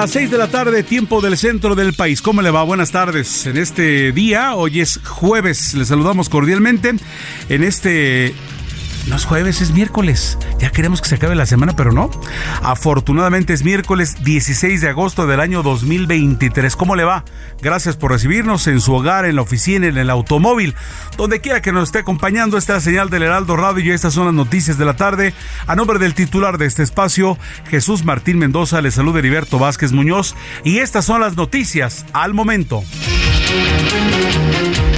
Las 6 de la tarde, tiempo del centro del país. ¿Cómo le va? Buenas tardes. En este día, hoy es jueves, le saludamos cordialmente. En este no es jueves, es miércoles. Ya queremos que se acabe la semana, pero no. Afortunadamente es miércoles 16 de agosto del año 2023. ¿Cómo le va? Gracias por recibirnos en su hogar, en la oficina, en el automóvil. Donde quiera que nos esté acompañando, esta es la señal del Heraldo Radio y estas son las noticias de la tarde. A nombre del titular de este espacio, Jesús Martín Mendoza, le saluda Heriberto Vázquez Muñoz. Y estas son las noticias al momento.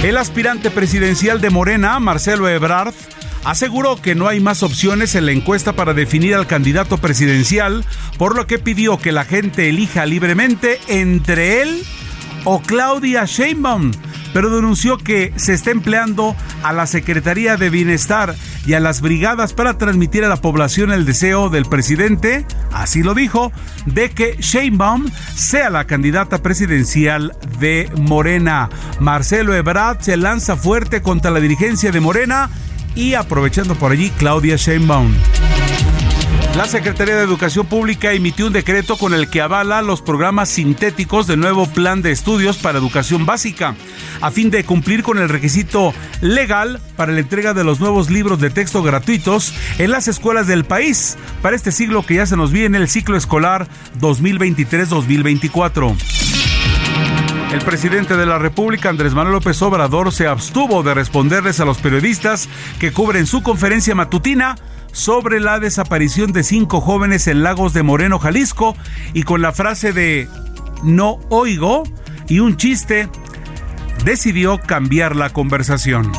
El aspirante presidencial de Morena, Marcelo Ebrard, aseguró que no hay más opciones en la encuesta para definir al candidato presidencial, por lo que pidió que la gente elija libremente entre él o Claudia Sheinbaum, pero denunció que se está empleando a la Secretaría de Bienestar y a las brigadas para transmitir a la población el deseo del presidente, así lo dijo, de que Sheinbaum sea la candidata presidencial de Morena. Marcelo Ebrard se lanza fuerte contra la dirigencia de Morena y aprovechando por allí Claudia Sheinbaum. La Secretaría de Educación Pública emitió un decreto con el que avala los programas sintéticos del nuevo plan de estudios para educación básica, a fin de cumplir con el requisito legal para la entrega de los nuevos libros de texto gratuitos en las escuelas del país para este siglo que ya se nos viene el ciclo escolar 2023-2024. El presidente de la República, Andrés Manuel López Obrador, se abstuvo de responderles a los periodistas que cubren su conferencia matutina sobre la desaparición de cinco jóvenes en Lagos de Moreno, Jalisco, y con la frase de no oigo y un chiste, decidió cambiar la conversación.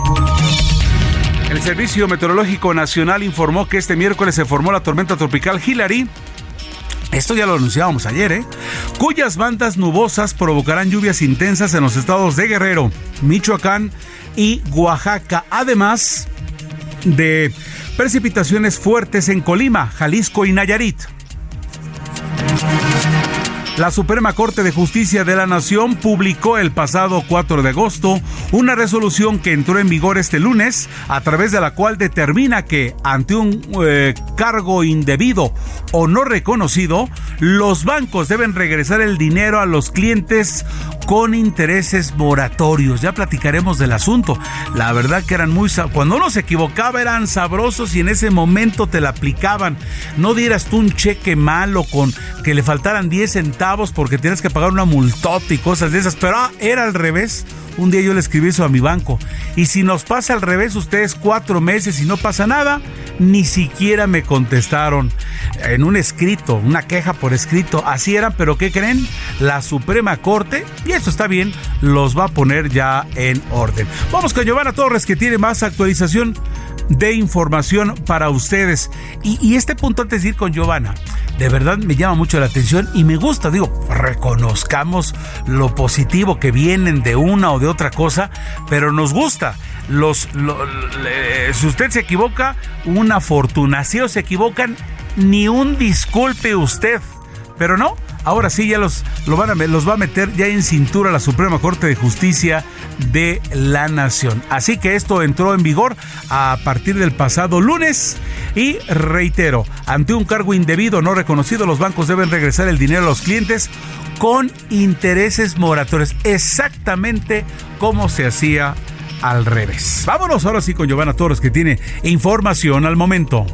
El Servicio Meteorológico Nacional informó que este miércoles se formó la tormenta tropical Hillary, esto ya lo anunciábamos ayer, ¿eh? Cuyas bandas nubosas provocarán lluvias intensas en los estados de Guerrero, Michoacán y Oaxaca, además de precipitaciones fuertes en Colima, Jalisco y Nayarit. La Suprema Corte de Justicia de la Nación publicó el pasado 4 de agosto una resolución que entró en vigor este lunes, a través de la cual determina que ante un eh, cargo indebido o no reconocido, los bancos deben regresar el dinero a los clientes con intereses moratorios. Ya platicaremos del asunto. La verdad que eran muy... Cuando uno se equivocaba eran sabrosos y en ese momento te la aplicaban. No dieras tú un cheque malo con que le faltaran 10 centavos porque tienes que pagar una multota y cosas de esas. Pero ah, era al revés. Un día yo le escribí eso a mi banco. Y si nos pasa al revés, ustedes cuatro meses y no pasa nada, ni siquiera me contestaron en un escrito, una queja por escrito. Así eran, pero ¿qué creen? La Suprema Corte, y eso está bien, los va a poner ya en orden. Vamos con Giovanna Torres, que tiene más actualización de información para ustedes. Y, este punto antes de ir con Giovanna, de verdad me llama mucho la atención y me gusta, digo, reconozcamos lo positivo que vienen de una o de otra cosa, pero nos gusta. Los, si usted se equivoca, una fortuna. Si o se equivocan, ni un disculpe usted. Pero no, ahora sí ya los, los va a meter ya en cintura la Suprema Corte de Justicia de la Nación. Así que esto entró en vigor a partir del pasado lunes y reitero, ante un cargo indebido no reconocido, los bancos deben regresar el dinero a los clientes con intereses moratorios, exactamente como se hacía al revés. Vámonos ahora sí con Giovanna Torres que tiene información al momento.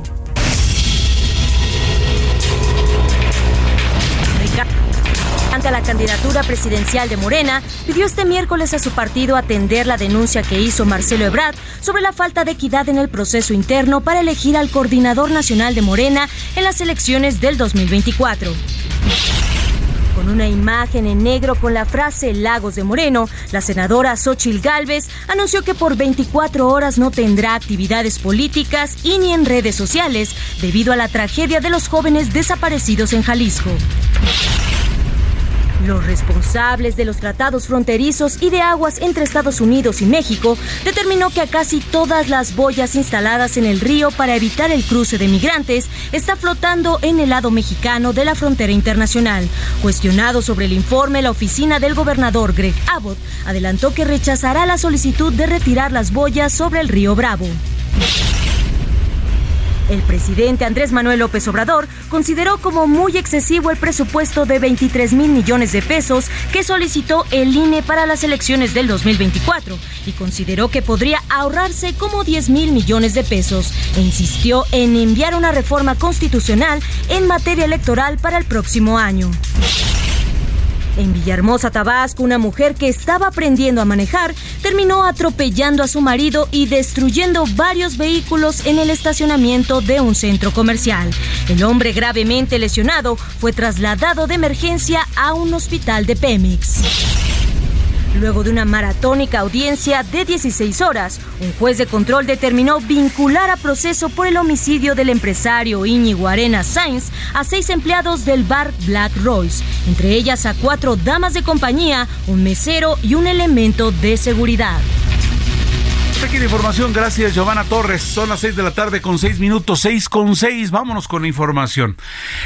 Ante la candidatura presidencial de Morena, pidió este miércoles a su partido atender la denuncia que hizo Marcelo Ebrard sobre la falta de equidad en el proceso interno para elegir al coordinador nacional de Morena en las elecciones del 2024. Con una imagen en negro con la frase Lagos de Moreno, la senadora Xochil Gálvez anunció que por 24 horas no tendrá actividades políticas y ni en redes sociales debido a la tragedia de los jóvenes desaparecidos en Jalisco. Los responsables de los tratados fronterizos y de aguas entre Estados Unidos y México determinó que a casi todas las boyas instaladas en el río para evitar el cruce de migrantes está flotando en el lado mexicano de la frontera internacional. Cuestionado sobre el informe, la oficina del gobernador Greg Abbott adelantó que rechazará la solicitud de retirar las boyas sobre el río Bravo. El presidente Andrés Manuel López Obrador consideró como muy excesivo el presupuesto de 23 mil millones de pesos que solicitó el INE para las elecciones del 2024 y consideró que podría ahorrarse como 10 mil millones de pesos e insistió en enviar una reforma constitucional en materia electoral para el próximo año. En Villahermosa, Tabasco, una mujer que estaba aprendiendo a manejar terminó atropellando a su marido y destruyendo varios vehículos en el estacionamiento de un centro comercial. El hombre gravemente lesionado fue trasladado de emergencia a un hospital de Pemex. Luego de una maratónica audiencia de 16 horas, un juez de control determinó vincular a proceso por el homicidio del empresario Íñigo Arena Sainz a seis empleados del bar Black Royce, entre ellas a cuatro damas de compañía, un mesero y un elemento de seguridad. La información, gracias Giovanna Torres. Son las 6 de la tarde con 6 minutos, 6 con 6. Vámonos con la información.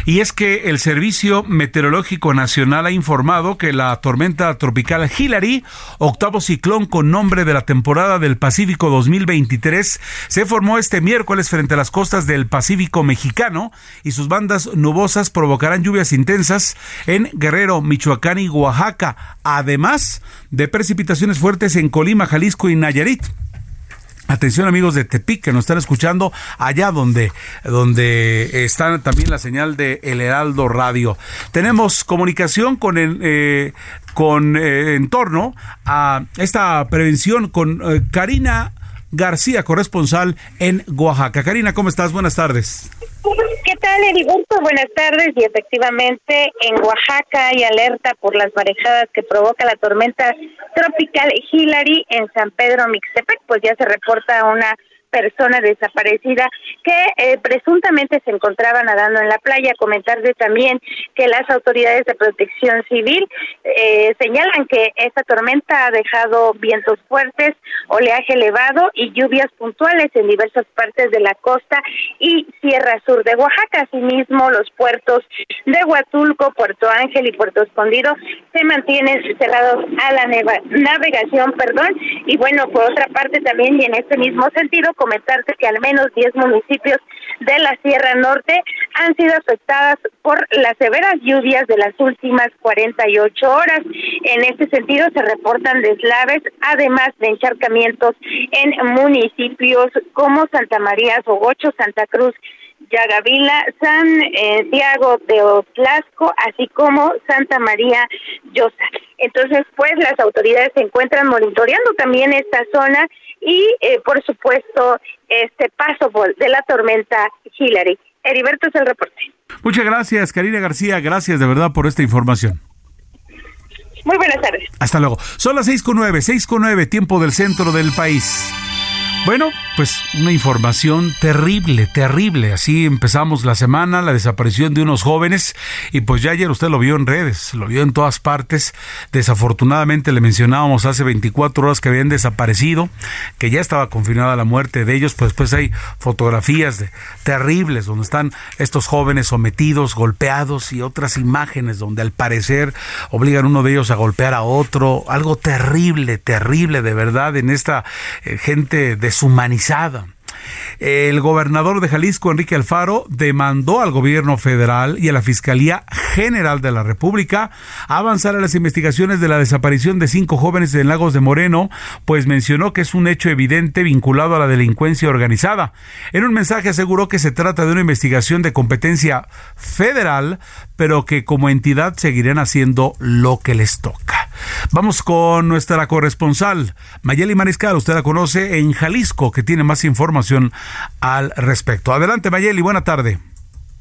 Y es que el Servicio Meteorológico Nacional ha informado que la tormenta tropical Hillary, octavo ciclón con nombre de la temporada del Pacífico 2023, se formó este miércoles frente a las costas del Pacífico mexicano y sus bandas nubosas provocarán lluvias intensas en Guerrero, Michoacán y Oaxaca, además de precipitaciones fuertes en Colima, Jalisco y Nayarit. Atención amigos de Tepic que nos están escuchando allá donde, donde está también la señal de El Heraldo Radio. Tenemos comunicación con eh, con eh, en torno a esta prevención con eh, Karina García, corresponsal en Oaxaca. Karina, ¿cómo estás? Buenas tardes. ¿Qué tal, Heriberto? Buenas tardes. Y efectivamente, en Oaxaca hay alerta por las marejadas que provoca la tormenta tropical Hillary en San Pedro Mixtepec. Pues ya se reporta una persona desaparecida que eh, presuntamente se encontraba nadando en la playa. Comentarle también que las autoridades de protección civil eh, señalan que esta tormenta ha dejado vientos fuertes, oleaje elevado y lluvias puntuales en diversas partes de la costa y Sierra Sur de Oaxaca. Asimismo, los puertos de Huatulco, Puerto Ángel y Puerto Escondido se mantienen cerrados a la navegación, perdón. Y bueno, por otra parte también y en este mismo sentido, comentarte que al menos 10 municipios de la Sierra Norte han sido afectadas por las severas lluvias de las últimas 48 horas. En este sentido se reportan deslaves, además de encharcamientos en municipios como Santa María Sogocho, Santa Cruz Yagavila, San eh, de Otlasco, así como Santa María Llosa. Entonces, pues las autoridades se encuentran monitoreando también esta zona y, eh, por supuesto, este paso de la tormenta Hillary. Heriberto es el reporte. Muchas gracias, Karina García. Gracias de verdad por esta información. Muy buenas tardes. Hasta luego. Son las seis con nueve, seis con nueve, tiempo del centro del país. Bueno, pues una información terrible, terrible. Así empezamos la semana, la desaparición de unos jóvenes y pues ya ayer usted lo vio en redes, lo vio en todas partes. Desafortunadamente le mencionábamos hace 24 horas que habían desaparecido, que ya estaba confirmada la muerte de ellos, pues pues hay fotografías de, terribles donde están estos jóvenes sometidos, golpeados y otras imágenes donde al parecer obligan uno de ellos a golpear a otro. Algo terrible, terrible de verdad en esta eh, gente de deshumanizada. El gobernador de Jalisco, Enrique Alfaro, demandó al gobierno federal y a la Fiscalía General de la República avanzar a las investigaciones de la desaparición de cinco jóvenes en Lagos de Moreno, pues mencionó que es un hecho evidente vinculado a la delincuencia organizada. En un mensaje aseguró que se trata de una investigación de competencia federal, pero que como entidad seguirán haciendo lo que les toca. Vamos con nuestra corresponsal, Mayeli Mariscal, usted la conoce en Jalisco, que tiene más información al respecto. Adelante, Mayeli, buena tarde.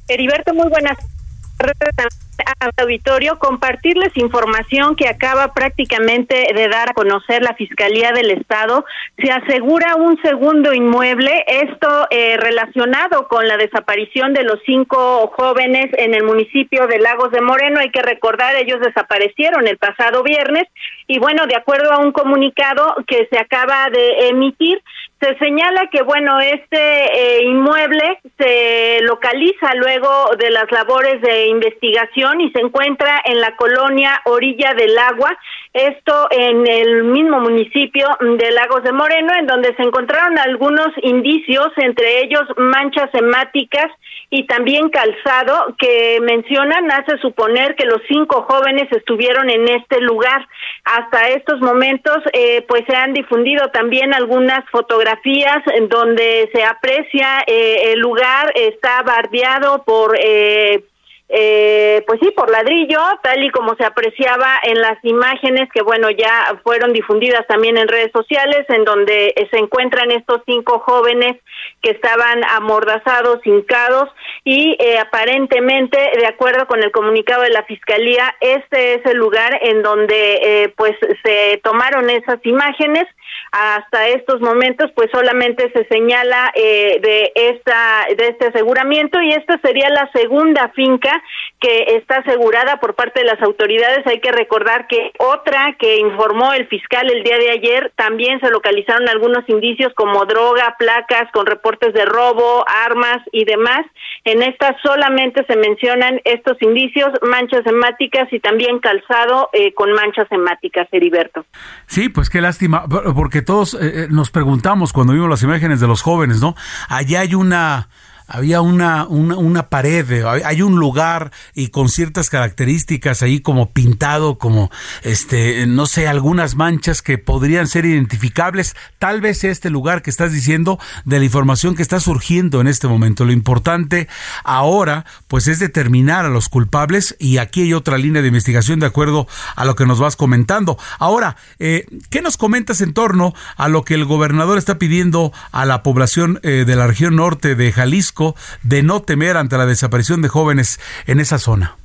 Heriberto, muy buenas al auditorio compartirles información que acaba prácticamente de dar a conocer la Fiscalía del Estado. Se asegura un segundo inmueble, esto eh, relacionado con la desaparición de los cinco jóvenes en el municipio de Lagos de Moreno. Hay que recordar, ellos desaparecieron el pasado viernes y bueno, de acuerdo a un comunicado que se acaba de emitir, se señala que, bueno, este eh, inmueble se localiza luego de las labores de investigación y se encuentra en la colonia Orilla del Agua, esto en el mismo municipio de Lagos de Moreno, en donde se encontraron algunos indicios, entre ellos manchas hemáticas y también calzado, que mencionan, hace suponer que los cinco jóvenes estuvieron en este lugar. Hasta estos momentos, eh, pues se han difundido también algunas fotografías en donde se aprecia eh, el lugar, está bardeado por... Eh, eh, pues sí, por ladrillo, tal y como se apreciaba en las imágenes que, bueno, ya fueron difundidas también en redes sociales, en donde se encuentran estos cinco jóvenes que estaban amordazados, hincados, y eh, aparentemente, de acuerdo con el comunicado de la Fiscalía, este es el lugar en donde, eh, pues, se tomaron esas imágenes hasta estos momentos pues solamente se señala eh, de esta de este aseguramiento y esta sería la segunda finca que está asegurada por parte de las autoridades. Hay que recordar que otra que informó el fiscal el día de ayer también se localizaron algunos indicios como droga placas con reportes de robo armas y demás. En esta solamente se mencionan estos indicios manchas hemáticas y también calzado eh, con manchas hemáticas Heriberto. Sí pues qué lástima porque todos eh, eh, nos preguntamos cuando vimos las imágenes de los jóvenes, ¿no? Allá hay una había una, una, pared, hay un lugar y con ciertas características ahí como pintado, como este, no sé, algunas manchas que podrían ser identificables. Tal vez este lugar que estás diciendo de la información que está surgiendo en este momento. Lo importante ahora, pues, es determinar a los culpables y aquí hay otra línea de investigación de acuerdo a lo que nos vas comentando. Ahora, eh, ¿qué nos comentas en torno a lo que el gobernador está pidiendo a la población eh, de la región norte de Jalisco? De no temer ante la desaparición de jóvenes en esa zona.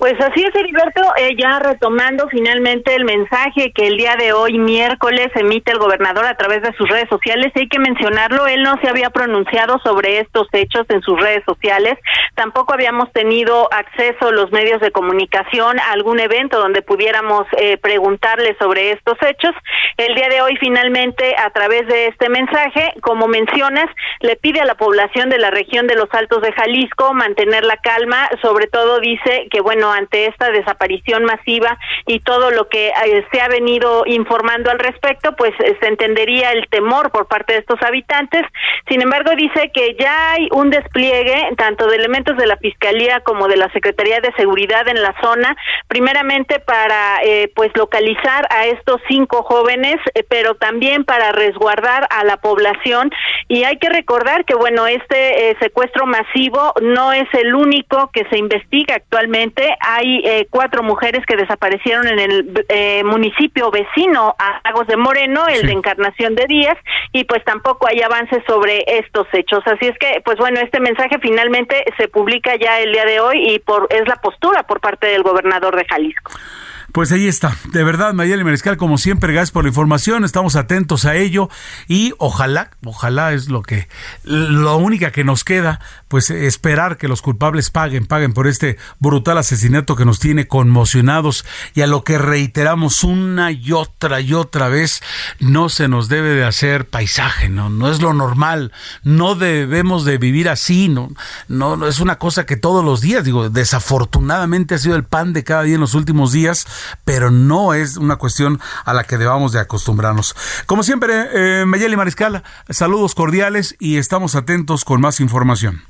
Pues así es, Heriberto, eh, ya retomando finalmente el mensaje que el día de hoy, miércoles, emite el gobernador a través de sus redes sociales. Hay que mencionarlo, él no se había pronunciado sobre estos hechos en sus redes sociales. Tampoco habíamos tenido acceso los medios de comunicación a algún evento donde pudiéramos eh, preguntarle sobre estos hechos. El día de hoy, finalmente, a través de este mensaje, como mencionas, le pide a la población de la región de los Altos de Jalisco mantener la calma. Sobre todo dice que, bueno, ante esta desaparición masiva y todo lo que eh, se ha venido informando al respecto, pues eh, se entendería el temor por parte de estos habitantes. Sin embargo, dice que ya hay un despliegue tanto de elementos de la Fiscalía como de la Secretaría de Seguridad en la zona, primeramente para eh, pues localizar a estos cinco jóvenes, pero también para resguardar a la población. Y hay que recordar que, bueno, este secuestro masivo no es el único que se investiga actualmente hay eh, cuatro mujeres que desaparecieron en el eh, municipio vecino a Lagos de Moreno, el de Encarnación de Díaz, y pues tampoco hay avances sobre estos hechos. Así es que, pues bueno, este mensaje finalmente se publica ya el día de hoy y por es la postura por parte del gobernador de Jalisco. Pues ahí está. De verdad, Mayeli Mariscal, como siempre, gracias por la información. Estamos atentos a ello y ojalá, ojalá es lo que, lo única que nos queda, pues esperar que los culpables paguen, paguen por este brutal asesinato que nos tiene conmocionados y a lo que reiteramos una y otra y otra vez, no se nos debe de hacer paisaje, no, no es lo normal, no debemos de vivir así, no, no, no es una cosa que todos los días, digo, desafortunadamente ha sido el pan de cada día en los últimos días pero no es una cuestión a la que debamos de acostumbrarnos. Como siempre, eh, Mayeli Mariscal, saludos cordiales y estamos atentos con más información.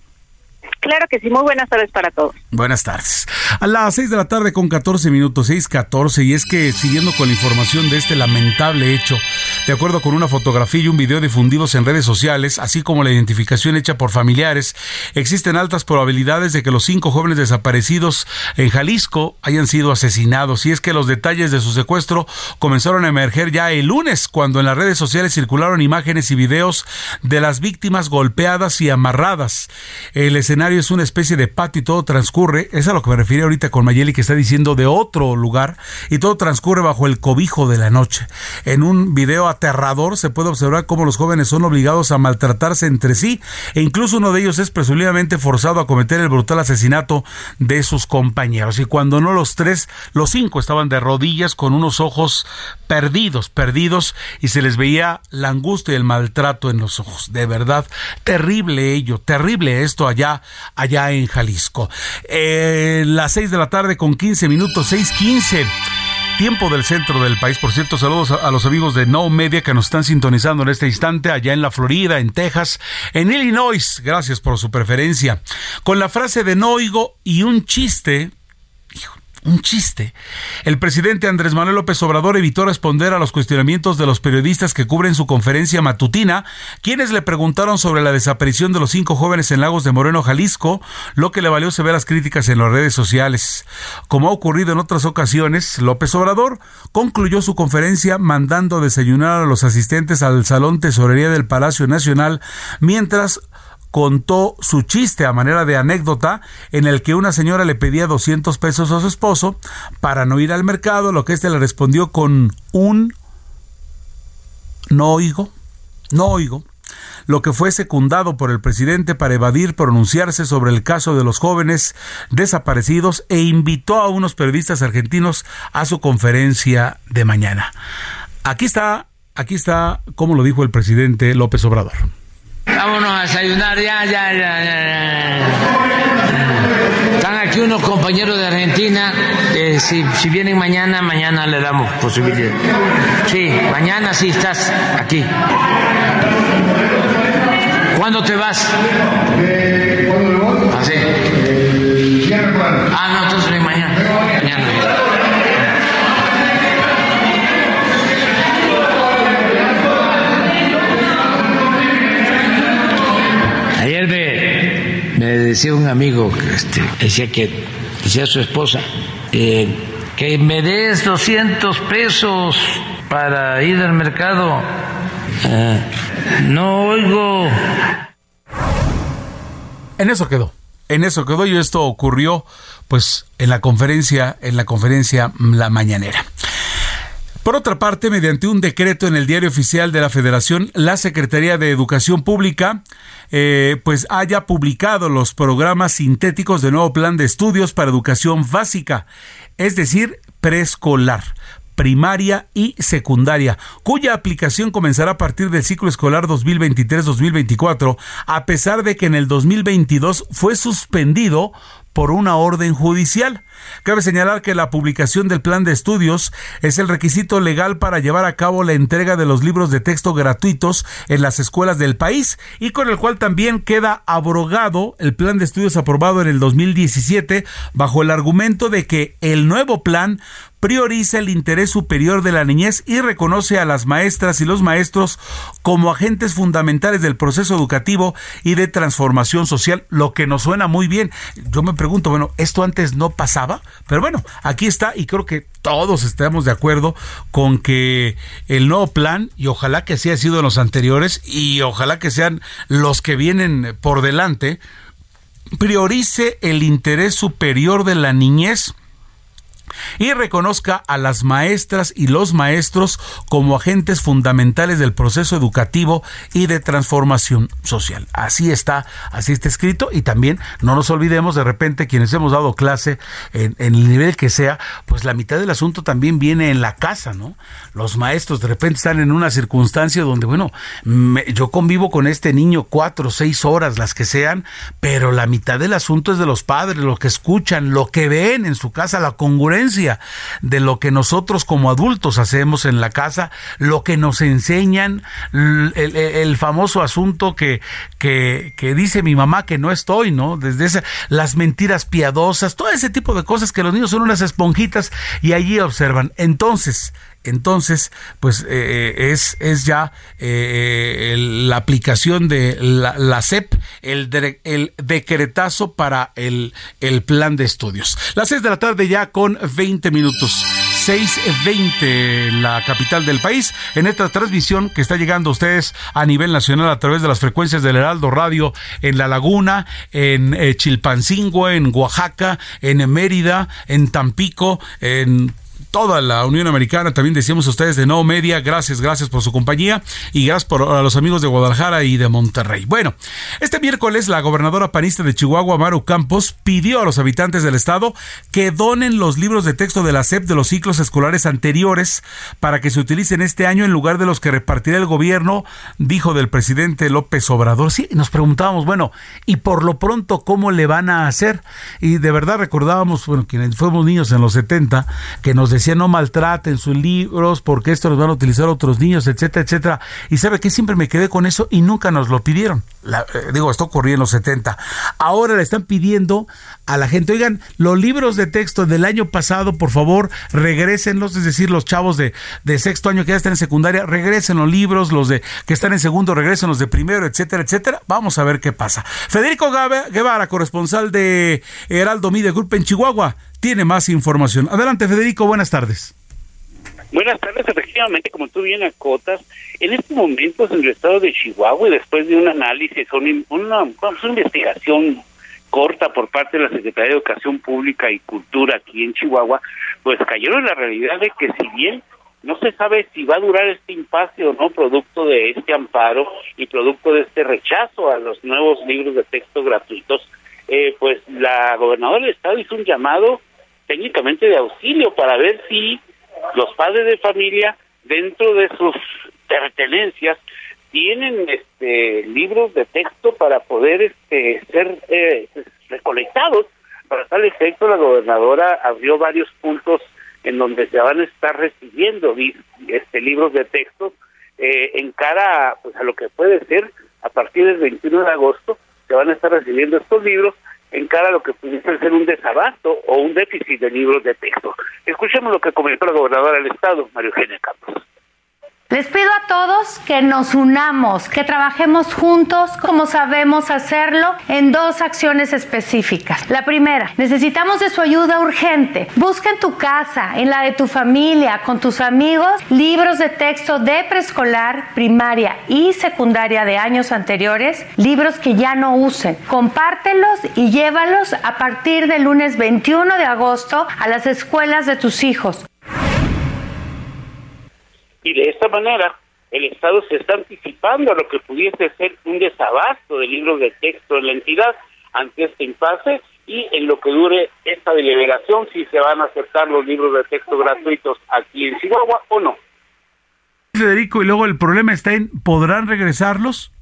Claro que sí, muy buenas tardes para todos. Buenas tardes. A las 6 de la tarde con 14 minutos, 6.14, y es que siguiendo con la información de este lamentable hecho, de acuerdo con una fotografía y un video difundidos en redes sociales, así como la identificación hecha por familiares, existen altas probabilidades de que los cinco jóvenes desaparecidos en Jalisco hayan sido asesinados. Y es que los detalles de su secuestro comenzaron a emerger ya el lunes, cuando en las redes sociales circularon imágenes y videos de las víctimas golpeadas y amarradas. El escenario es una especie de patio y todo transcurre, es a lo que me refiero ahorita con Mayeli que está diciendo de otro lugar, y todo transcurre bajo el cobijo de la noche. En un video aterrador se puede observar cómo los jóvenes son obligados a maltratarse entre sí, e incluso uno de ellos es presumiblemente forzado a cometer el brutal asesinato de sus compañeros. Y cuando no los tres, los cinco estaban de rodillas con unos ojos perdidos, perdidos, y se les veía la angustia y el maltrato en los ojos. De verdad, terrible ello, terrible esto allá allá en Jalisco. Eh, las 6 de la tarde con 15 minutos, 6.15 tiempo del centro del país. Por cierto, saludos a, los amigos de No Media que nos están sintonizando en este instante allá en la Florida, en Texas, en Illinois. Gracias por su preferencia. Con la frase de no oigo y un chiste, un chiste. El presidente Andrés Manuel López Obrador evitó responder a los cuestionamientos de los periodistas que cubren su conferencia matutina, quienes le preguntaron sobre la desaparición de los cinco jóvenes en Lagos de Moreno, Jalisco, lo que le valió severas críticas en las redes sociales. Como ha ocurrido en otras ocasiones, López Obrador concluyó su conferencia mandando desayunar a los asistentes al Salón Tesorería del Palacio Nacional, mientras contó su chiste a manera de anécdota en el que una señora le pedía 200 pesos a su esposo para no ir al mercado, lo que éste le respondió con un no oigo, no oigo, lo que fue secundado por el presidente para evadir pronunciarse sobre el caso de los jóvenes desaparecidos e invitó a unos periodistas argentinos a su conferencia de mañana. Aquí está, aquí está como lo dijo el presidente López Obrador. Vámonos a desayunar, ya, ya, ya, ya. Están aquí unos compañeros de Argentina. si, si vienen mañana, mañana le damos posibilidad. Sí, mañana sí estás aquí. ¿Cuándo te vas? ¿Ah, sí? Ah, no, entonces decía un amigo, este, decía que, decía su esposa, eh, que me des 200 pesos para ir al mercado. Eh, no oigo. En eso quedó. En eso quedó y esto ocurrió pues en la conferencia en la conferencia la mañanera. Por otra parte, mediante un decreto en el Diario Oficial de la Federación, la Secretaría de Educación Pública eh, pues haya publicado los programas sintéticos de nuevo plan de estudios para educación básica, es decir, preescolar primaria y secundaria, cuya aplicación comenzará a partir del ciclo escolar 2023-2024, a pesar de que en el 2022 fue suspendido por una orden judicial. Cabe señalar que la publicación del plan de estudios es el requisito legal para llevar a cabo la entrega de los libros de texto gratuitos en las escuelas del país y con el cual también queda abrogado el plan de estudios aprobado en el 2017 bajo el argumento de que el nuevo plan prioriza el interés superior de la niñez y reconoce a las maestras y los maestros como agentes fundamentales del proceso educativo y de transformación social, lo que nos suena muy bien. Yo me pregunto, bueno, esto antes no pasaba, pero bueno, aquí está y creo que todos estamos de acuerdo con que el nuevo plan, y ojalá que así ha sido en los anteriores, y ojalá que sean los que vienen por delante, priorice el interés superior de la niñez y reconozca a las maestras y los maestros como agentes fundamentales del proceso educativo y de transformación social. Así está, así está escrito y también no nos olvidemos de repente quienes hemos dado clase en, el nivel que sea, pues la mitad del asunto también viene en la casa, ¿no? Los maestros de repente están en una circunstancia donde, bueno, yo convivo con este niño cuatro seis horas, las que sean, pero la mitad del asunto es de los padres, lo que escuchan, lo que ven en su casa, la congruencia de lo que nosotros como adultos hacemos en la casa, lo que nos enseñan, el, famoso asunto que, que, que, dice mi mamá que no estoy, ¿no? Desde esa, las mentiras piadosas, todo ese tipo de cosas que los niños son unas esponjitas y allí observan. Entonces, entonces pues eh, eh, es, es ya eh, la aplicación de la, CEP, el, decretazo para el, el plan de estudios. Las seis de la tarde ya con 20 minutos. 6.20 la capital del país en esta transmisión que está llegando a ustedes a nivel nacional a través de las frecuencias del Heraldo Radio en La Laguna, en Chilpancingo, en Oaxaca, en Mérida, en Tampico, en toda la Unión Americana. También decíamos a ustedes de No Media, gracias, gracias por su compañía y gracias a los amigos de Guadalajara y de Monterrey. Bueno, este miércoles la gobernadora panista de Chihuahua, Maru Campos, pidió a los habitantes del estado que donen los libros de texto de la SEP de los ciclos escolares anteriores para que se utilicen este año en lugar de los que repartirá el gobierno, dijo del presidente López Obrador. Sí, nos preguntábamos, bueno, y por lo pronto, ¿cómo le van a hacer? Y de verdad recordábamos, bueno, quienes fuimos niños en los 70, que nos decía no maltraten sus libros porque esto los van a utilizar otros niños, etcétera, etcétera. Y sabe que siempre me quedé con eso y nunca nos lo pidieron. Eh, digo, esto ocurrió en los 70. Ahora le están pidiendo a la gente, oigan, los libros de texto del año pasado, por favor, regrésenlos, es decir, los chavos de, de sexto año que ya están en secundaria, regresen los libros, los de que están en segundo, regresen los de primero, etcétera, etcétera. Vamos a ver qué pasa. Federico Guevara, corresponsal de Heraldo Media en Chihuahua tiene más información. Adelante, Federico, buenas tardes. Buenas tardes, efectivamente, como tú bien acotas, en estos momentos en el estado de Chihuahua, y después de un análisis, una, una, investigación corta por parte de la Secretaría de Educación Pública y Cultura aquí en Chihuahua, pues cayeron en la realidad de que si bien no se sabe si va a durar este impasse o no, producto de este amparo y producto de este rechazo a los nuevos libros de texto gratuitos, eh, pues la gobernadora del estado hizo un llamado técnicamente de auxilio para ver si los padres de familia dentro de sus pertenencias tienen este libros de texto para poder este ser eh, recolectados. Para tal efecto la gobernadora abrió varios puntos en donde se van a estar recibiendo este libros de texto eh, en cara pues a lo que puede ser a partir del 21 de agosto se van a estar recibiendo estos libros en cara a lo que pudiese ser un desabasto o un déficit de libros de texto. Escuchemos lo que comentó la gobernadora del estado, María Eugenia Campos. Les pido a todos que nos unamos, que trabajemos juntos como sabemos hacerlo en dos acciones específicas. La primera, necesitamos de su ayuda urgente. Busca en tu casa, en la de tu familia, con tus amigos, libros de texto de preescolar, primaria y secundaria de años anteriores, libros que ya no usen. Compártelos y llévalos a partir del lunes 21 de agosto a las escuelas de tus hijos. Y de esta manera, el Estado se está anticipando a lo que pudiese ser un desabasto de libros de texto en la entidad ante este impasse y en lo que dure esta deliberación, si se van a aceptar los libros de texto gratuitos aquí en Chihuahua o no. Federico, y luego el problema está en, ¿podrán regresarlos?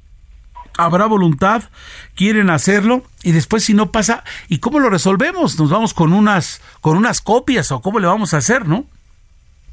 ¿Habrá voluntad? ¿Quieren hacerlo? Y después si no pasa, ¿y cómo lo resolvemos? ¿Nos vamos con unas, con unas copias o cómo le vamos a hacer, no?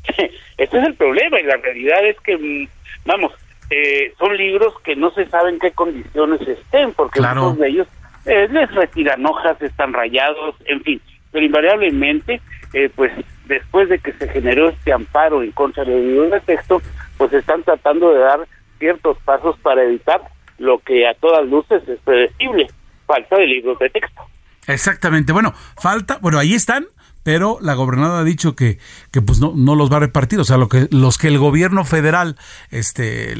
Este es el problema y la realidad es que, mm, vamos, eh, son libros que no se sabe en qué condiciones estén, porque muchos de ellos eh, les retiran hojas, están rayados, en fin, pero invariablemente, eh, pues después de que se generó este amparo en contra de los libros de texto, pues están tratando de dar ciertos pasos para evitar lo que a todas luces es predecible, falta de libros de texto. Exactamente, bueno, falta, bueno, ahí están, pero la gobernadora ha dicho que, que pues no, no los va a repartir, o sea, lo que, los que el gobierno federal, este,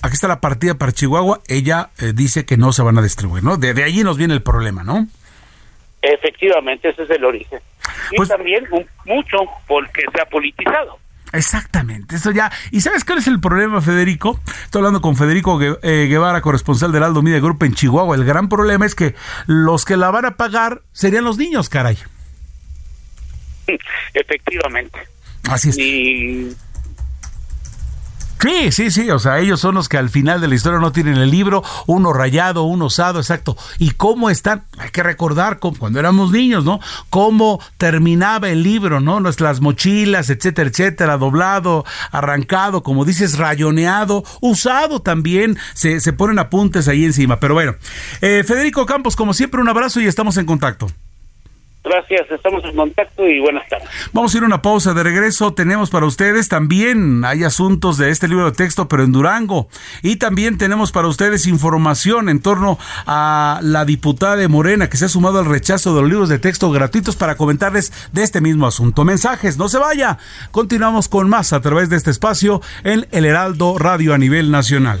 aquí está la partida para Chihuahua, ella eh, dice que no se van a distribuir, ¿no? De, de allí nos viene el problema, ¿no? Efectivamente, ese es el origen. Y Pues- también un- mucho porque se ha politizado. Exactamente, eso ya. ¿Y sabes cuál es el problema, Federico? Estoy hablando con Federico eh, Guevara, corresponsal del Aldo Media Group en Chihuahua. El gran problema es que los que la van a pagar serían los niños, caray. Efectivamente. Así es. Y Sí, sí, sí, o sea, ellos son los que al final de la historia no tienen el libro, uno rayado, uno osado, exacto. ¿Y cómo están? Hay que recordar cuando éramos niños, ¿no? Cómo terminaba el libro, ¿no? Nuestras mochilas, etcétera, etcétera, doblado, arrancado, como dices, rayoneado, usado también, se, se ponen apuntes ahí encima. Pero bueno, eh, Federico Campos, como siempre, un abrazo y estamos en contacto. Gracias, estamos en contacto y buenas tardes. Vamos a ir a una pausa de regreso. Tenemos para ustedes también, hay asuntos de este libro de texto, pero en Durango. Y también tenemos para ustedes información en torno a la diputada de Morena que se ha sumado al rechazo de los libros de texto gratuitos para comentarles de este mismo asunto. Mensajes, no se vaya. Continuamos con más a través de este espacio en El Heraldo Radio a nivel nacional.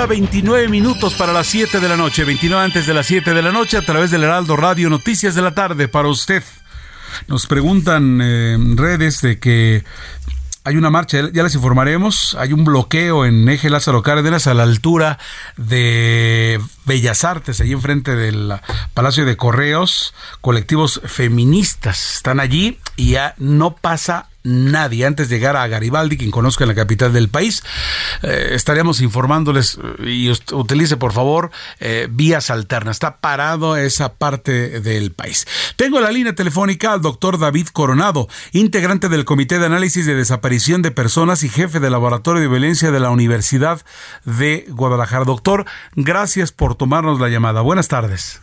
Faltan ahora 29 minutos para las 7 de la noche, 29 antes de las 7 de la noche a través del Heraldo Radio Noticias de la tarde para usted. Nos preguntan eh, en redes de que hay una marcha, ya les informaremos, hay un bloqueo en eje Lázaro Cárdenas a la altura de Bellas Artes, allí enfrente del Palacio de Correos, colectivos feministas están allí y ya no pasa nadie. Antes de llegar a Garibaldi, quien conozca la capital del país, eh, estaremos informándoles eh, y utilice por favor eh, vías alternas. Está parado esa parte del país. Tengo en la línea telefónica al doctor David Coronado, integrante del Comité de Análisis de Desaparición de Personas y jefe del Laboratorio de Violencia de la Universidad de Guadalajara. Doctor, gracias por tomarnos la llamada. Buenas tardes.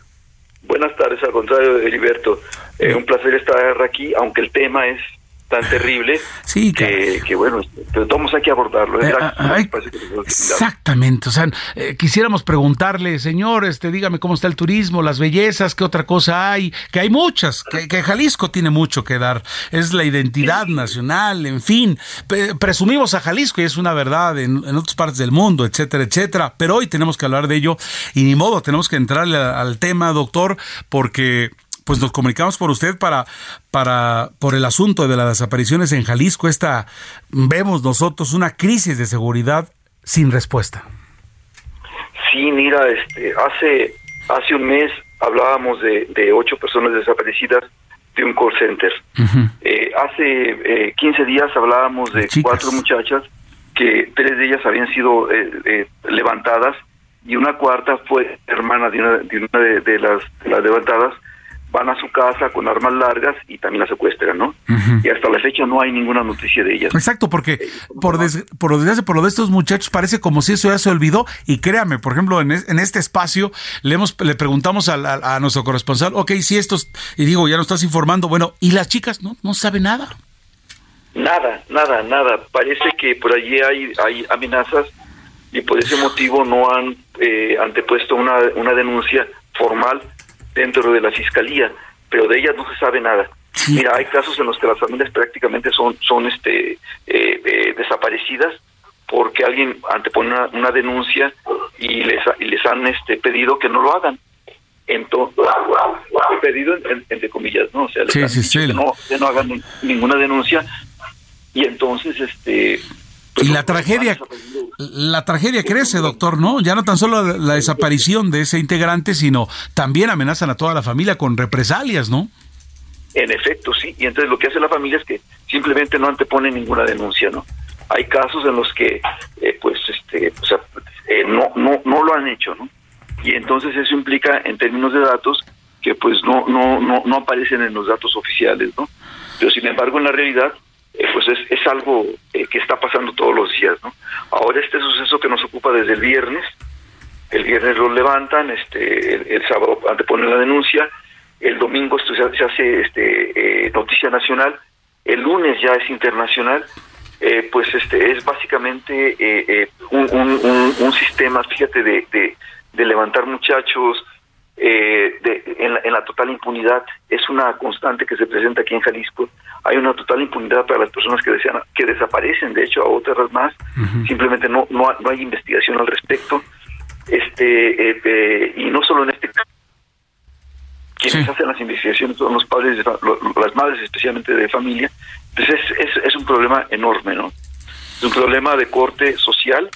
Buenas tardes, al contrario, Heriberto. Eh, un placer estar aquí, aunque el tema es tan terrible Sí, que, que, bueno, pero todos hay que abordarlo. Eh, ah. Exactamente, o sea, eh, quisiéramos preguntarle, señor, este, dígame cómo está el turismo, las bellezas, qué otra cosa hay, que hay muchas, que, que Jalisco tiene mucho que dar, es la identidad nacional, en fin, presumimos a Jalisco y es una verdad en, en otras partes del mundo, etcétera, etcétera, pero hoy tenemos que hablar de ello y ni modo, tenemos que entrarle a- al tema, doctor, porque pues nos comunicamos por usted para, para, por el asunto de las desapariciones en Jalisco. Esta, vemos nosotros una crisis de seguridad sin respuesta. Sí, mira, este, hace, hace un mes hablábamos de, de ocho personas desaparecidas de un call center. Eh, hace eh, 15 días hablábamos de cuatro muchachas que tres de ellas habían sido eh, eh, levantadas y una cuarta fue hermana de una de, una de, de las, de las levantadas. Van a su casa con armas largas y también la secuestran, ¿no? Y hasta la fecha no hay ninguna noticia de ellas. Exacto, porque por, des, por desgracia, por lo de estos muchachos parece como si eso ya se olvidó. Y créame, por ejemplo, en, es, en este espacio le hemos le preguntamos a, a, a, nuestro corresponsal, ok, si estos, y digo, ya nos estás informando, bueno, ¿y las chicas? No, no sabe nada. Nada, nada, nada. Parece que por allí hay, hay amenazas y por ese motivo no han eh, antepuesto una, una denuncia formal dentro de la fiscalía, pero de ellas no se sabe nada. Mira, hay casos en los que las familias prácticamente son son este eh, eh, desaparecidas porque alguien antepone una, denuncia y les y les han este pedido que no lo hagan. Entonces, pedido entre comillas, ¿no? O sea, les Que, no, que no hagan ninguna denuncia y entonces este y la tragedia, la tragedia crece, doctor, ¿no? Ya no tan solo la desaparición de ese integrante, sino también amenazan a toda la familia con represalias, ¿no? En efecto, sí. Y entonces lo que hace la familia es que simplemente no antepone ninguna denuncia, ¿no? Hay casos en los que, eh, pues, este, eh, no, no, no lo han hecho, ¿no? Y entonces eso implica, en términos de datos, que pues no, no, no, no aparecen en los datos oficiales, ¿no? Pero sin embargo, en la realidad, eh, pues es, es algo eh, que está pasando todos los días, ¿no? Ahora este suceso que nos ocupa desde el viernes, el viernes lo levantan, este, el, sábado anteponen la denuncia, el domingo esto se, hace este, eh, noticia nacional, el lunes ya es internacional, pues este es básicamente un, un, un, sistema, fíjate, de, de, levantar muchachos, eh, de, en, la, total impunidad. Es una constante que se presenta aquí en Jalisco. Hay una total impunidad para las personas que desean, que desaparecen, de hecho, a otras más. Simplemente no, no, no, hay investigación al respecto. Este eh, eh, Y no solo en este caso. Quienes hacen las investigaciones son los padres, las madres especialmente de familia. Entonces es, es, es un problema enorme, ¿no? Es un problema de corte social.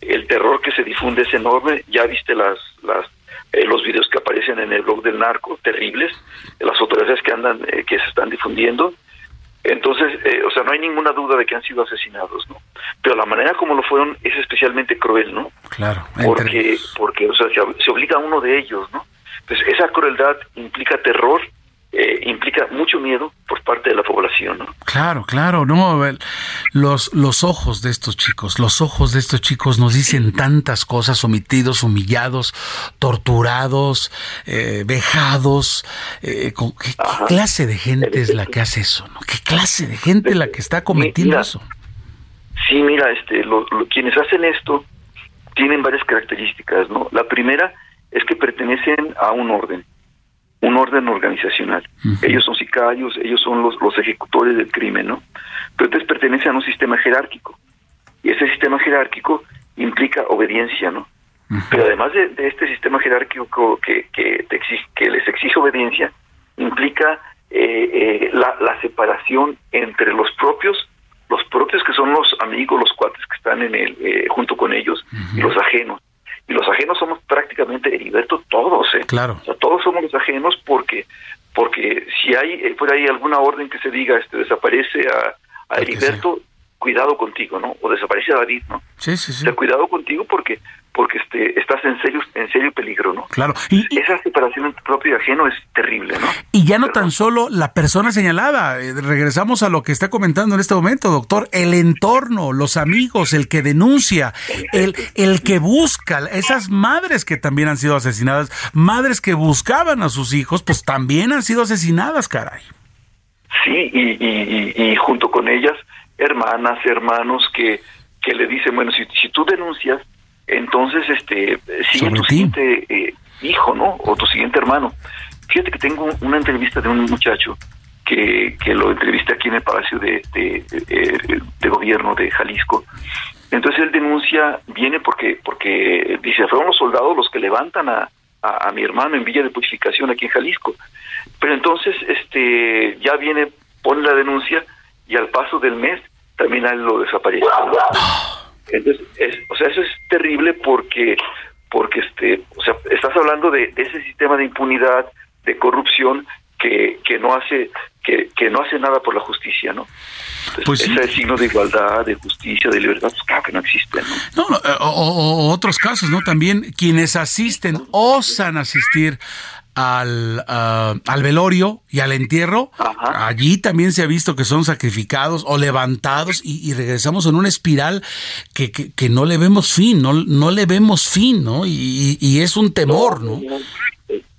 El terror que se difunde es enorme. Ya viste las, las eh, los videos que aparecen en el blog del narco, terribles, las fotografías que andan, eh, que se están difundiendo. Entonces, eh, o sea, no hay ninguna duda de que han sido asesinados, ¿no? Pero la manera como lo fueron es especialmente cruel, ¿no? Claro. Porque, porque o sea, se, se obliga a uno de ellos, ¿no? Entonces, esa crueldad implica terror eh, implica mucho miedo por parte de la población. ¿no? Claro, claro, no, los, los ojos de estos chicos, los ojos de estos chicos nos dicen tantas cosas, omitidos, humillados, torturados, eh, vejados. Eh, ¿qué, clase de gente es la que hace eso? ¿no? ¿Qué clase de gente es la que está cometiendo eso? Sí, mira, este, quienes hacen esto tienen varias características, ¿no? La primera es que pertenecen a un orden un orden organizacional. Ellos son sicarios, ellos son los, los ejecutores del crimen, ¿no? Pero entonces pertenecen a un sistema jerárquico. Y ese sistema jerárquico implica obediencia, ¿no? Pero además de, este sistema jerárquico que, que, te exige, que les exige obediencia, implica eh, eh, la, la, separación entre los propios, los propios que son los amigos, los cuates que están en el, eh, junto con ellos, y los ajenos y los ajenos somos prácticamente Heriberto todos, ¿eh? Claro. O sea, todos somos los ajenos porque porque si hay eh, por ahí alguna orden que se diga este desaparece a, a Heriberto, cuidado contigo, ¿no? O desaparece a David, ¿no? Sí, sí, sí. O sea, cuidado contigo porque porque este estás en serio en serio peligro, ¿no? Claro. Y, esa separación entre propio y ajeno es terrible, ¿no? Y ya no tan solo la persona señalada, eh, regresamos a lo que está comentando en este momento, doctor, el entorno, los amigos, el que denuncia, el el que busca, esas madres que también han sido asesinadas, madres que buscaban a sus hijos, pues también han sido asesinadas, caray. Sí, y, y, y junto con ellas hermanas, hermanos que, que le dicen, bueno, si, si tú denuncias, entonces este sigue tu siguiente eh, hijo, ¿no? O tu siguiente hermano. Fíjate que tengo una entrevista de un muchacho que, que lo entrevisté aquí en el Palacio de, de, Gobierno de Jalisco. Entonces él denuncia, viene porque porque dice, fueron los soldados los que levantan a, a, a mi hermano en Villa de Purificación aquí en Jalisco. Pero entonces este ya viene, pone la denuncia y al paso del mes también a él lo desaparece. Entonces, o sea, eso es terrible porque, porque este, o sea, estás hablando de, ese sistema de impunidad, de corrupción que, que no hace que, que no hace nada por la justicia, ¿no? pues ese signo de igualdad, de justicia, de libertad, pues claro que no existe, ¿no? no, eh, o, otros casos, ¿no? También quienes asisten, osan asistir al, ah, al velorio y al entierro, allí también se ha visto que son sacrificados o levantados y, regresamos en una espiral que, que, no le vemos fin, no, no le vemos fin, ¿no? Y, es un temor, ¿no?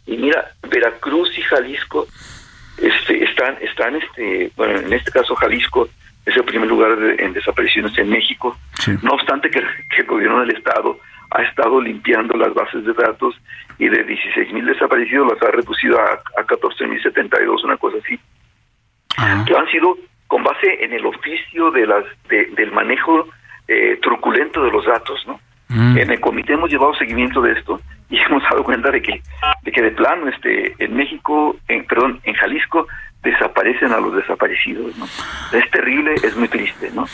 Y mira, Veracruz y Jalisco este, están, están este, bueno, en este caso Jalisco es el primer lugar en desapariciones en México. No obstante que, el gobierno del Estado ha estado limpiando las bases de datos y de 16 mil desaparecidos las ha reducido a, a 14 mil 72, una cosa así. Que han sido con base en el oficio de las del manejo eh, truculento de los datos, ¿no? Mm. En el comité hemos llevado seguimiento de esto y hemos dado cuenta de que de que de plano este en México, en perdón, en Jalisco desaparecen a los desaparecidos, ¿no? Es terrible, es muy triste, ¿no?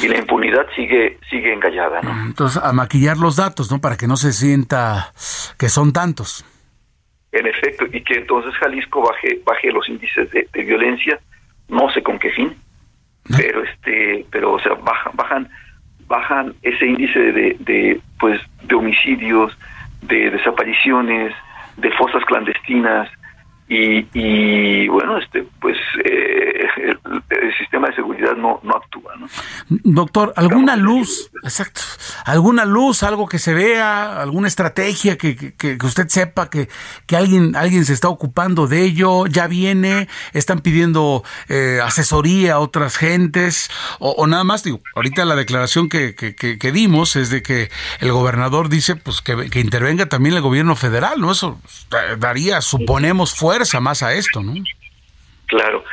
Y la impunidad sigue sigue engallada, ¿no? Entonces, a maquillar los datos, ¿no? Para que no se sienta que son tantos. En efecto, y que entonces Jalisco baje baje los índices de, violencia, no sé con qué fin, pero este, pero o sea, bajan bajan bajan ese índice de, de pues de homicidios, de desapariciones, de fosas clandestinas, y, y bueno este pues eh, el, sistema de seguridad no no actúa ¿no? doctor alguna luz exacto. Alguna luz algo que se vea alguna estrategia que, que, que, usted sepa que, que alguien alguien se está ocupando de ello ya viene están pidiendo eh, asesoría a otras gentes o, nada más digo ahorita la declaración que, que, dimos es de que el gobernador dice pues que, que intervenga también el gobierno federal no eso daría suponemos fuerza más a esto, ¿no? Claro,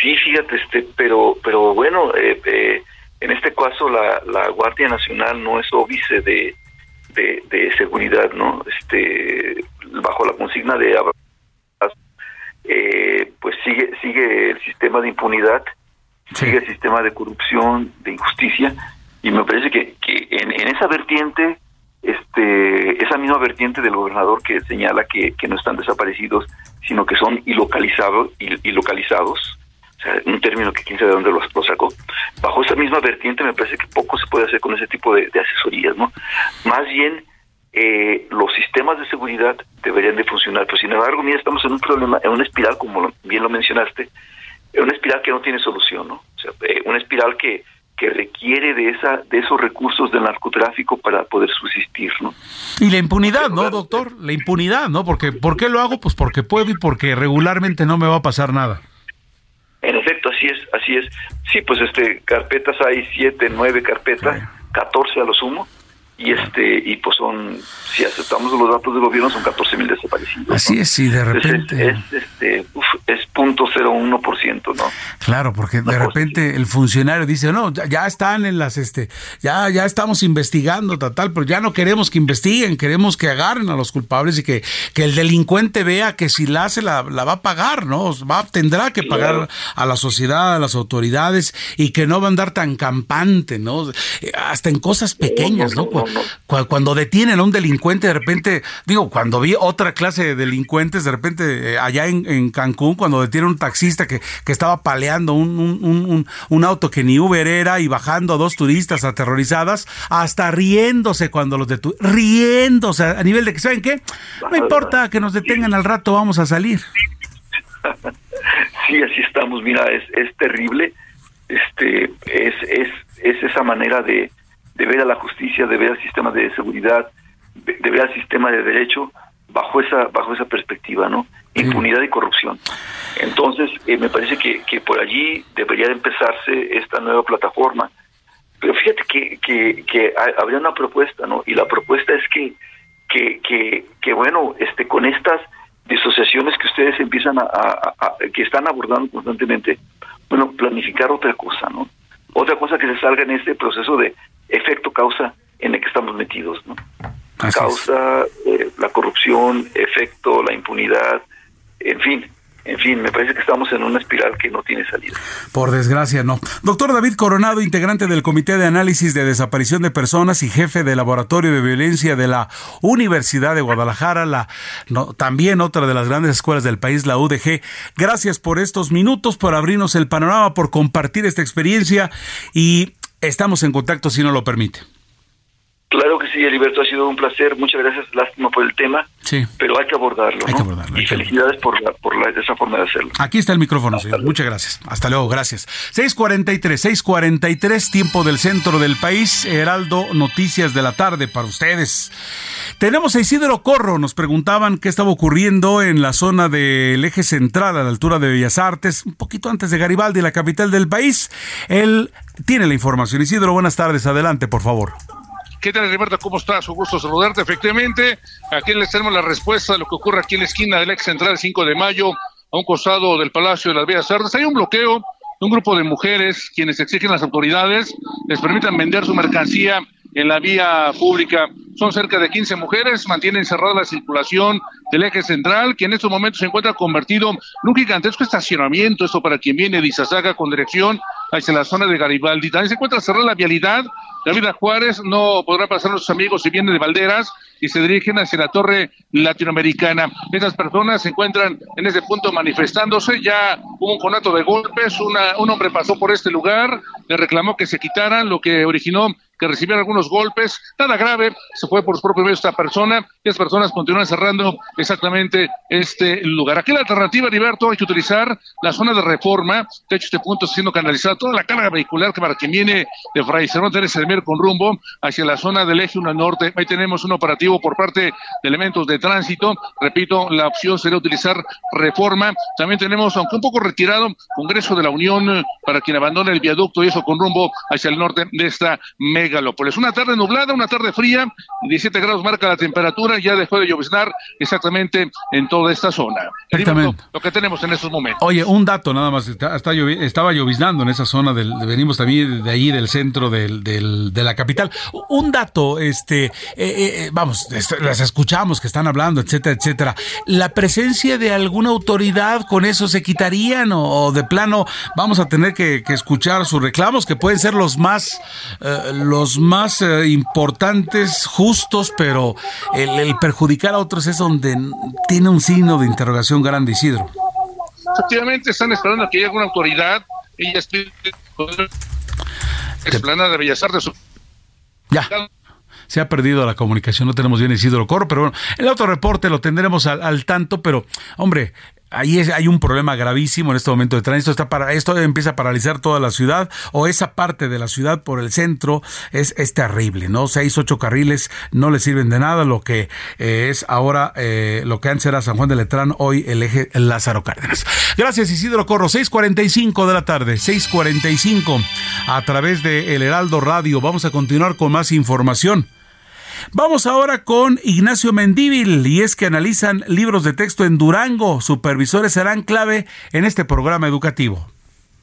sí, fíjate, este, pero, pero bueno, eh, eh, en este caso la, la Guardia Nacional no es óbice de, de, seguridad, ¿no? Este, bajo la consigna de eh, pues sigue sigue el sistema de impunidad, sigue el sistema de corrupción, de injusticia, y me parece que, que en, en esa vertiente este esa misma vertiente del gobernador que señala que, que no están desaparecidos sino que son ilocalizados ilocalizados o sea, un término que quién sabe de dónde lo, sacó bajo esa misma vertiente me parece que poco se puede hacer con ese tipo de, asesorías no más bien eh, los sistemas de seguridad deberían de funcionar pero sin embargo mira estamos en un problema en una espiral como bien lo mencionaste en una espiral que no tiene solución no o sea eh, una espiral que que requiere de esa de esos recursos del narcotráfico para poder subsistir, ¿no? Y la impunidad, ¿no, doctor? La impunidad, ¿no? Porque ¿por qué lo hago? Pues porque puedo y porque regularmente no me va a pasar nada. En efecto, así es, así es. Sí, pues este carpetas hay siete, nueve carpetas, catorce a lo sumo y este y pues son si aceptamos los datos del gobierno son 14 mil desaparecidos así es y de repente. es, este es punto cero uno por ciento no claro porque de repente el funcionario dice no ya, están en las este ya ya estamos investigando tal tal pero ya no queremos que investiguen queremos que agarren a los culpables y que, que el delincuente vea que si la hace la, la va a pagar no va tendrá que pagar a la sociedad a las autoridades y que no va a andar tan campante no hasta en cosas pequeñas no, cuando detienen a un delincuente, de repente, digo, cuando vi otra clase de delincuentes, de repente, eh, allá en, Cancún, cuando detienen a un taxista que, que estaba paleando un, un, un, auto que ni Uber era y bajando a dos turistas aterrorizadas, hasta riéndose cuando los detuvieron, riéndose a nivel de que, ¿saben qué? No importa que nos detengan al rato, vamos a salir. Sí, así estamos, mira, es, es terrible, este, es, es, es esa manera de, de ver a la justicia, de ver al sistema de seguridad, de ver al sistema de derecho bajo esa bajo esa perspectiva, ¿no? Impunidad y corrupción. Entonces, eh, me parece que, que por allí debería de empezarse esta nueva plataforma. Pero fíjate que, que, que habría una propuesta, ¿no? Y la propuesta es que, que, que, que bueno, este, con estas disociaciones que ustedes empiezan a, que están abordando constantemente, bueno, planificar otra cosa, ¿no? Otra cosa que se salga en este proceso de efecto-causa en el que estamos metidos. ¿no? Causa, eh, la corrupción, efecto, la impunidad, en fin, en fin, me parece que estamos en una espiral que no tiene salida. Por desgracia, no. Doctor David Coronado, integrante del Comité de Análisis de Desaparición de Personas y jefe del Laboratorio de Violencia de la Universidad de Guadalajara, la también otra de las grandes escuelas del país, la UDG. Gracias por estos minutos, por abrirnos el panorama, por compartir esta experiencia y Estamos en contacto si no lo permite. Claro que sí, Heriberto, ha sido un placer. Muchas gracias, lástima por el tema. Sí. Pero hay que abordarlo. Hay ¿no? que abordarlo. Y felicidades por, la, por la, esa forma de hacerlo. Aquí está el micrófono, señor. Muchas gracias. Hasta luego, gracias. 643, 643, tiempo del centro del país. Heraldo, noticias de la tarde para ustedes. Tenemos a Isidro Corro. Nos preguntaban qué estaba ocurriendo en la zona del eje central, a la altura de Bellas Artes, un poquito antes de Garibaldi, la capital del país. Él tiene la información. Isidro, buenas tardes. Adelante, por favor. ¿Qué tal, Heriberto? ¿Cómo estás? Un gusto saludarte. Efectivamente, aquí les tenemos la respuesta de lo que ocurre aquí en la esquina del ex central 5 de mayo, a un costado del Palacio de las Bellas Artes. Hay un bloqueo de un grupo de mujeres quienes exigen las autoridades les permitan vender su mercancía en la vía pública. Son cerca de 15 mujeres, mantienen cerrada la circulación del eje central, que en estos momentos se encuentra convertido en un gigantesco estacionamiento, esto para quien viene de Izazaga con dirección hacia la zona de Garibaldi. También se encuentra cerrada la vialidad. David Juárez no podrá pasar a sus amigos si viene de Valderas y se dirigen hacia la torre latinoamericana. Estas personas se encuentran en ese punto manifestándose. Ya hubo un conato de golpes. Una, un hombre pasó por este lugar, le reclamó que se quitaran, lo que originó que recibieron algunos golpes, nada grave, se fue por su propio medio esta persona, y las personas continúan cerrando exactamente este lugar. Aquí la alternativa, Heriberto, hay que utilizar la zona de reforma, de hecho este punto está siendo canalizada toda la carga vehicular que para quien viene de Fray de Mier con rumbo hacia la zona del eje 1 norte, ahí tenemos un operativo por parte de elementos de tránsito, repito, la opción sería utilizar reforma, también tenemos, aunque un poco retirado, Congreso de la Unión para quien abandone el viaducto y eso con rumbo hacia el norte de esta mega Megalópolis. Una tarde nublada, una tarde fría, 17 grados marca la temperatura, ya dejó de lloviznar exactamente en toda esta zona. Exactamente. Lo que tenemos en estos momentos. Oye, un dato nada más, está, está llovi- estaba lloviznando en esa zona, del, venimos también de ahí del centro del, del- de la capital. Un dato, este, eh, eh, vamos, las escuchamos que están hablando, etcétera, etcétera. ¿La presencia de alguna autoridad con eso se quitarían o, o de plano vamos a tener que, que escuchar sus reclamos que pueden ser los más, eh, los más eh, importantes, justos, pero el, el perjudicar a otros es donde tiene un signo de interrogación grande, Isidro. Efectivamente, están esperando a que llegue una autoridad. Ellas piden explanada de Bellas Artes. Ya. Se ha perdido la comunicación, no tenemos bien Isidro Corro, pero bueno, el otro reporte lo tendremos al, al tanto, pero hombre, ahí es- hay un problema gravísimo en este momento de tránsito. Está para, esto empieza a paralizar toda la ciudad o esa parte de la ciudad por el centro es, es terrible, ¿no? Seis, ocho carriles no le sirven de nada. Lo que eh, es ahora, eh, lo que antes era San Juan de Letrán, hoy el eje Lázaro Cárdenas. Gracias, Isidro Corro. 6:45 de la tarde, 6:45 a través de El Heraldo Radio. Vamos a continuar con más información. Vamos ahora con Ignacio Mendíbil y es que analizan libros de texto en Durango. Supervisores serán clave en este programa educativo.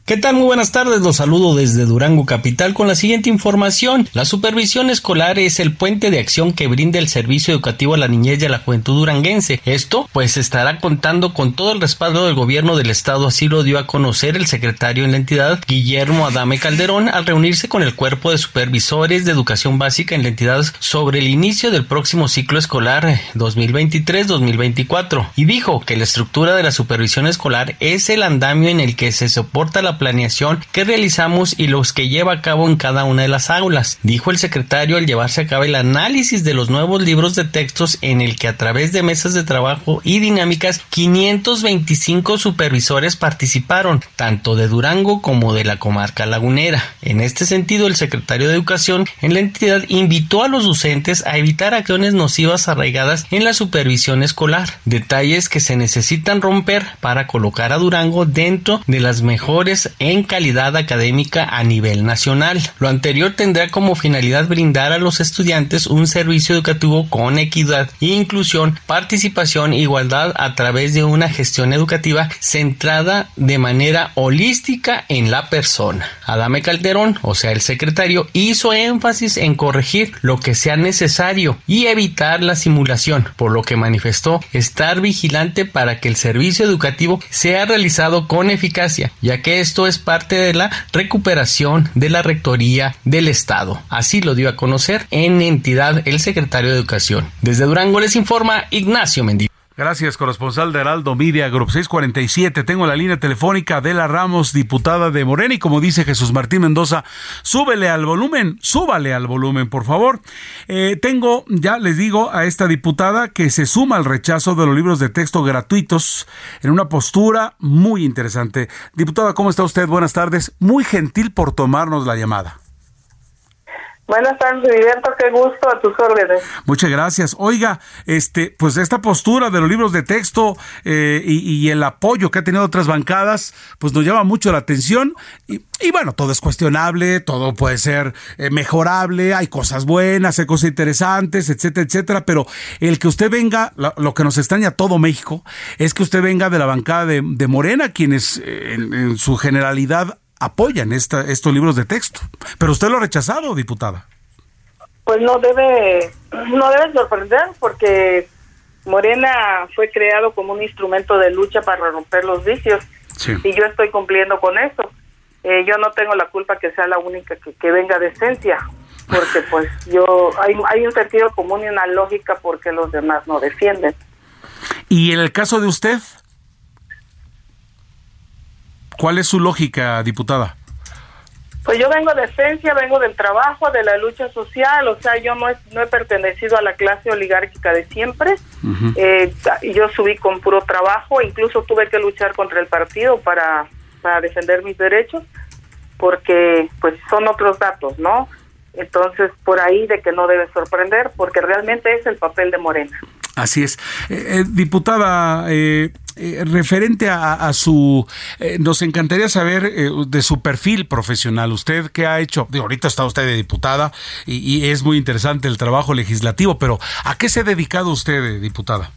¿Qué tal? Muy buenas tardes, los saludo desde Durango Capital con la siguiente información. La supervisión escolar es el puente de acción que brinda el servicio educativo a la niñez y a la juventud duranguense. Esto, pues, estará contando con todo el respaldo del gobierno del estado, así lo dio a conocer el secretario en la entidad, Guillermo Adame Calderón, al reunirse con el cuerpo de supervisores de educación básica en la entidad sobre el inicio del próximo ciclo escolar 2023-2024. Y dijo que la estructura de la supervisión escolar es el andamio en el que se soporta la planeación que realizamos y los que lleva a cabo en cada una de las aulas. Dijo el secretario al llevarse a cabo el análisis de los nuevos libros de textos en el que a través de mesas de trabajo y dinámicas 525 supervisores participaron, tanto de Durango como de la comarca lagunera. En este sentido, el secretario de Educación en la entidad invitó a los docentes a evitar acciones nocivas arraigadas en la supervisión escolar, detalles que se necesitan romper para colocar a Durango dentro de las mejores en calidad académica a nivel nacional. Lo anterior tendrá como finalidad brindar a los estudiantes un servicio educativo con equidad, inclusión, participación e igualdad a través de una gestión educativa centrada de manera holística en la persona. Adame Calderón, o sea el secretario, hizo énfasis en corregir lo que sea necesario y evitar la simulación, por lo que manifestó estar vigilante para que el servicio educativo sea realizado con eficacia, ya que esto es parte de la recuperación de la rectoría del Estado. Así lo dio a conocer en entidad el secretario de Educación. Desde Durango les informa Ignacio Mendiz. Gracias, corresponsal de Heraldo Media Group 647. Tengo la línea telefónica de la Ramos, diputada de Morena, y como dice Jesús Martín Mendoza, súbele al volumen, súbale al volumen, por favor. Eh, tengo, ya les digo, a esta diputada que se suma al rechazo de los libros de texto gratuitos en una postura muy interesante. Diputada, ¿cómo está usted? Buenas tardes. Muy gentil por tomarnos la llamada. Buenas tardes, Heriberto, qué gusto a tus órdenes. Muchas gracias. Oiga, este, pues esta postura de los libros de texto eh, y, el apoyo que ha tenido otras bancadas, pues nos llama mucho la atención. Y, bueno, todo es cuestionable, todo puede ser eh, mejorable, hay cosas buenas, hay cosas interesantes, etcétera, etcétera. Pero el que usted venga, lo, que nos extraña a todo México, es que usted venga de la bancada de, Morena, quienes eh, en su generalidad apoyan esta, estos libros de texto. Pero usted lo ha rechazado, diputada. Pues no debe, no debe sorprender porque Morena fue creado como un instrumento de lucha para romper los vicios y yo estoy cumpliendo con eso. Eh, yo no tengo la culpa que sea la única que, que venga de esencia, porque pues yo hay, hay un sentido común y una lógica porque los demás no defienden. ¿Y en el caso de usted? ¿Cuál es su lógica, diputada? Pues yo vengo de esencia, vengo del trabajo, de la lucha social, o sea, yo no he, no he pertenecido a la clase oligárquica de siempre. Eh, yo subí con puro trabajo, incluso tuve que luchar contra el partido para, para defender mis derechos, porque pues son otros datos, ¿no? Entonces, por ahí de que no debe sorprender, porque realmente es el papel de Morena. Así es. Eh, eh, diputada, eh, referente a, su... nos encantaría saber de su perfil profesional. ¿Usted qué ha hecho? ahorita está usted de diputada y, es muy interesante el trabajo legislativo, pero ¿a qué se ha dedicado usted, diputada?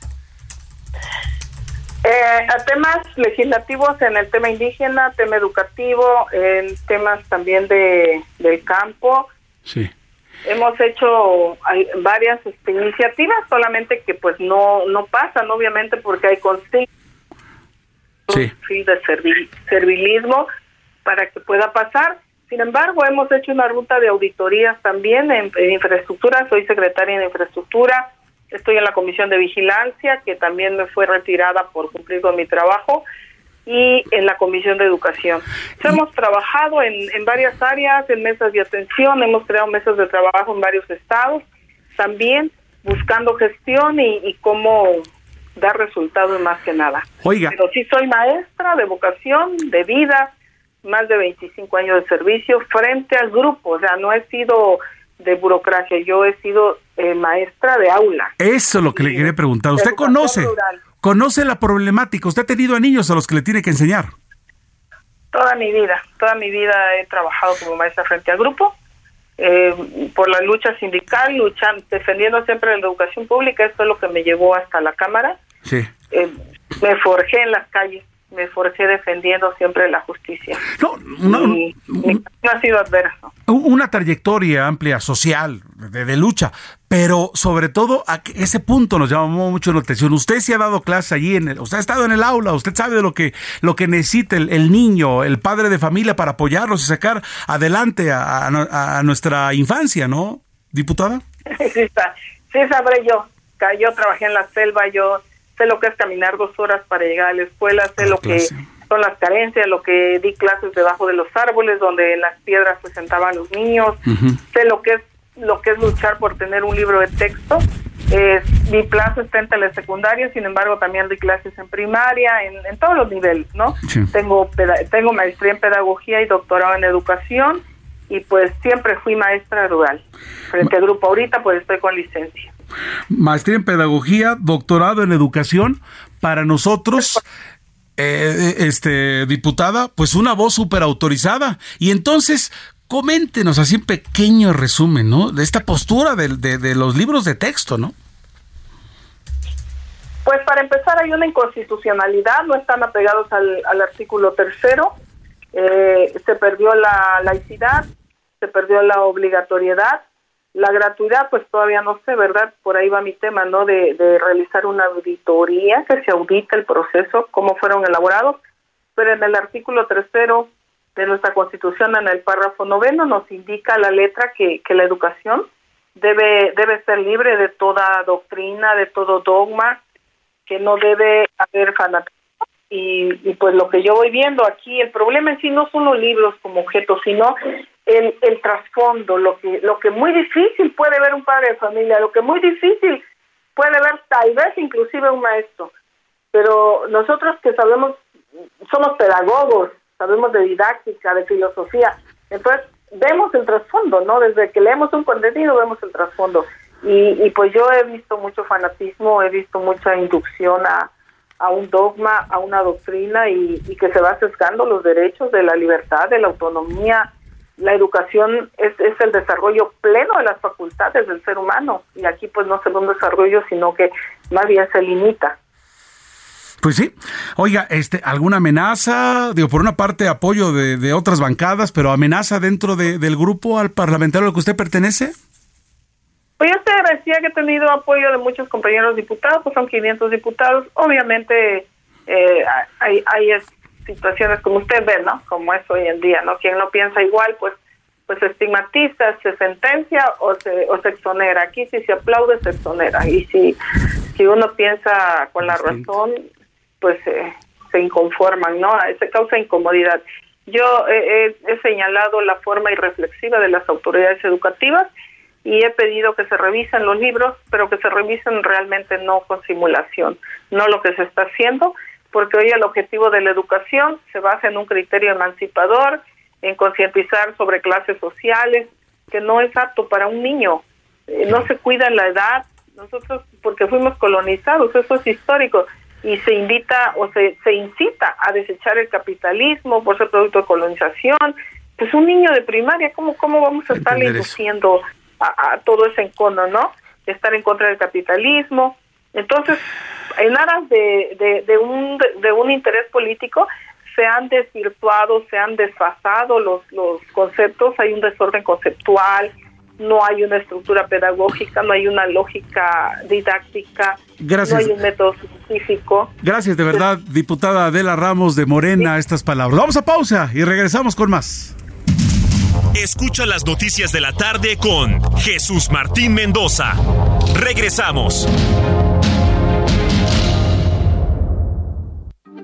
a temas legislativos en el tema indígena, tema educativo, en temas también de, del campo. Sí hemos hecho varias este, iniciativas, solamente que pues no no pasan, obviamente, porque hay consignas de servilismo para que pueda pasar. Sin embargo, hemos hecho una ruta de auditorías también en, infraestructura. Soy secretaria de infraestructura. Estoy en la comisión de vigilancia, que también me fue retirada por cumplir con mi trabajo y en la Comisión de Educación. hemos trabajado en, en varias áreas, en mesas de atención, hemos creado mesas de trabajo en varios estados, también buscando gestión y, cómo dar resultados más que nada. Oiga. Pero sí soy maestra de vocación, de vida, más de 25 años de servicio frente al grupo, o sea, no he sido de burocracia, yo he sido eh, maestra de aula. Eso es lo que le quería preguntar. ¿Usted conoce? conoce la problemática. Usted ha tenido a niños a los que le tiene que enseñar. Toda mi vida, toda mi vida he trabajado como maestra frente al grupo, eh, por la lucha sindical, luchando, defendiendo siempre la educación pública. Esto es lo que me llevó hasta la Cámara. Sí. Eh, me forjé en las calles me forcé defendiendo siempre la justicia. No, ha sido adverso. Una trayectoria amplia social, de, lucha, pero sobre todo a ese punto nos llamó mucho la atención. Usted se ha dado clase allí, en usted ha estado en el aula, usted sabe de lo que, lo que necesita el, niño, el padre de familia para apoyarlos y sacar adelante a, nuestra infancia, ¿no, diputada? Sí, sí sabré yo. Yo trabajé en la selva, yo sé lo que es caminar dos horas para llegar a la escuela, sé lo que son las carencias, lo que di clases debajo de los árboles, donde en las piedras se sentaban los niños, sé lo que es lo que es luchar por tener un libro de texto. Eh, mi plaza está en telesecundaria, sin embargo también di clases en primaria, en, todos los niveles, ¿no? Tengo, tengo maestría en pedagogía y doctorado en educación y pues siempre fui maestra rural. Frente al grupo ahorita pues estoy con licencia maestría en pedagogía, doctorado en educación, para nosotros, eh, este, diputada, pues una voz súper autorizada. Y entonces, coméntenos así un pequeño resumen, ¿no? De esta postura de, de, los libros de texto, ¿no? Pues para empezar hay una inconstitucionalidad, no están apegados al, al artículo tercero, eh, se perdió la laicidad, se perdió la obligatoriedad, la gratuidad, pues todavía no sé, ¿verdad? Por ahí va mi tema, ¿no? De, de realizar una auditoría, que se audite el proceso, cómo fueron elaborados. Pero en el artículo tercero de nuestra Constitución, en el párrafo noveno, nos indica la letra que, que la educación debe, debe ser libre de toda doctrina, de todo dogma, que no debe haber fanatismo. Y, y, pues lo que yo voy viendo aquí, el problema en sí no son los libros como objeto, sino el, el trasfondo, lo que, lo que muy difícil puede ver un padre de familia, lo que muy difícil puede ver tal vez inclusive un maestro. Pero nosotros que sabemos, somos pedagogos, sabemos de didáctica, de filosofía, entonces vemos el trasfondo, ¿no? Desde que leemos un contenido vemos el trasfondo. Y, y pues yo he visto mucho fanatismo, he visto mucha inducción a, a un dogma, a una doctrina y, y, que se va sesgando los derechos de la libertad, de la autonomía. La educación es, es, el desarrollo pleno de las facultades del ser humano y aquí pues no se ve un desarrollo, sino que más bien se limita. Pues sí. Oiga, este, ¿alguna amenaza? Digo, por una parte apoyo de, de otras bancadas, pero amenaza dentro de, del grupo al parlamentario al que usted pertenece? Pues yo te agradecía que he tenido apoyo de muchos compañeros diputados, pues son 500 diputados. Obviamente eh, hay, hay situaciones como usted ve, ¿no? Como es hoy en día, ¿no? Quien no piensa igual, pues pues se estigmatiza, se sentencia o se, o se exonera. Aquí si se aplaude, se exonera. Y si, si uno piensa con la razón, pues eh, se inconforman, ¿no? Se causa incomodidad. Yo he, he señalado la forma irreflexiva de las autoridades educativas y he pedido que se revisen los libros, pero que se revisen realmente no con simulación, no lo que se está haciendo, porque hoy el objetivo de la educación se basa en un criterio emancipador, en concientizar sobre clases sociales, que no es apto para un niño, eh, no se cuida la edad, nosotros porque fuimos colonizados, eso es histórico, y se invita o se, se incita a desechar el capitalismo por ser producto de colonización, pues un niño de primaria, ¿cómo, cómo vamos a estarle induciendo a, a, todo ese encono, ¿no? De estar en contra del capitalismo. Entonces, en aras de, de, de, un, de un interés político, se han desvirtuado, se han desfasado los, los conceptos, hay un desorden conceptual, no hay una estructura pedagógica, no hay una lógica didáctica, Gracias. no hay un método científico. Gracias de verdad, diputada Adela Ramos de Morena, estas palabras. Vamos a pausa y regresamos con más. Escucha las noticias de la tarde con Jesús Martín Mendoza. Regresamos.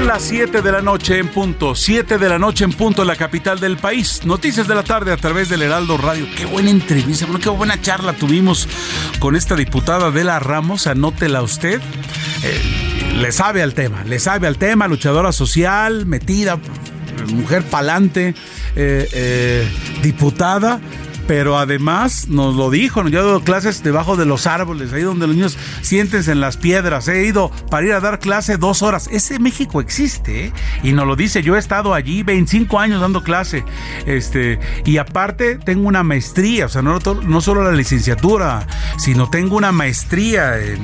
Son las 7 de la noche en punto, 7 de la noche en punto en la capital del país. Noticias de la tarde a través del Heraldo Radio. Qué buena entrevista, qué buena charla tuvimos con esta diputada Adela Ramos, anótela usted. Eh, le sabe al tema, le sabe al tema, luchadora social, metida, mujer palante, eh, eh, diputada pero además nos lo dijo, yo he dado clases debajo de los árboles, ahí donde los niños siéntense en las piedras, he ido para ir a dar clase dos horas, ese México existe, ¿eh? y nos lo dice, yo he estado allí 25 años dando clase, este, y aparte tengo una maestría, o sea, no, no solo la licenciatura, sino tengo una maestría en,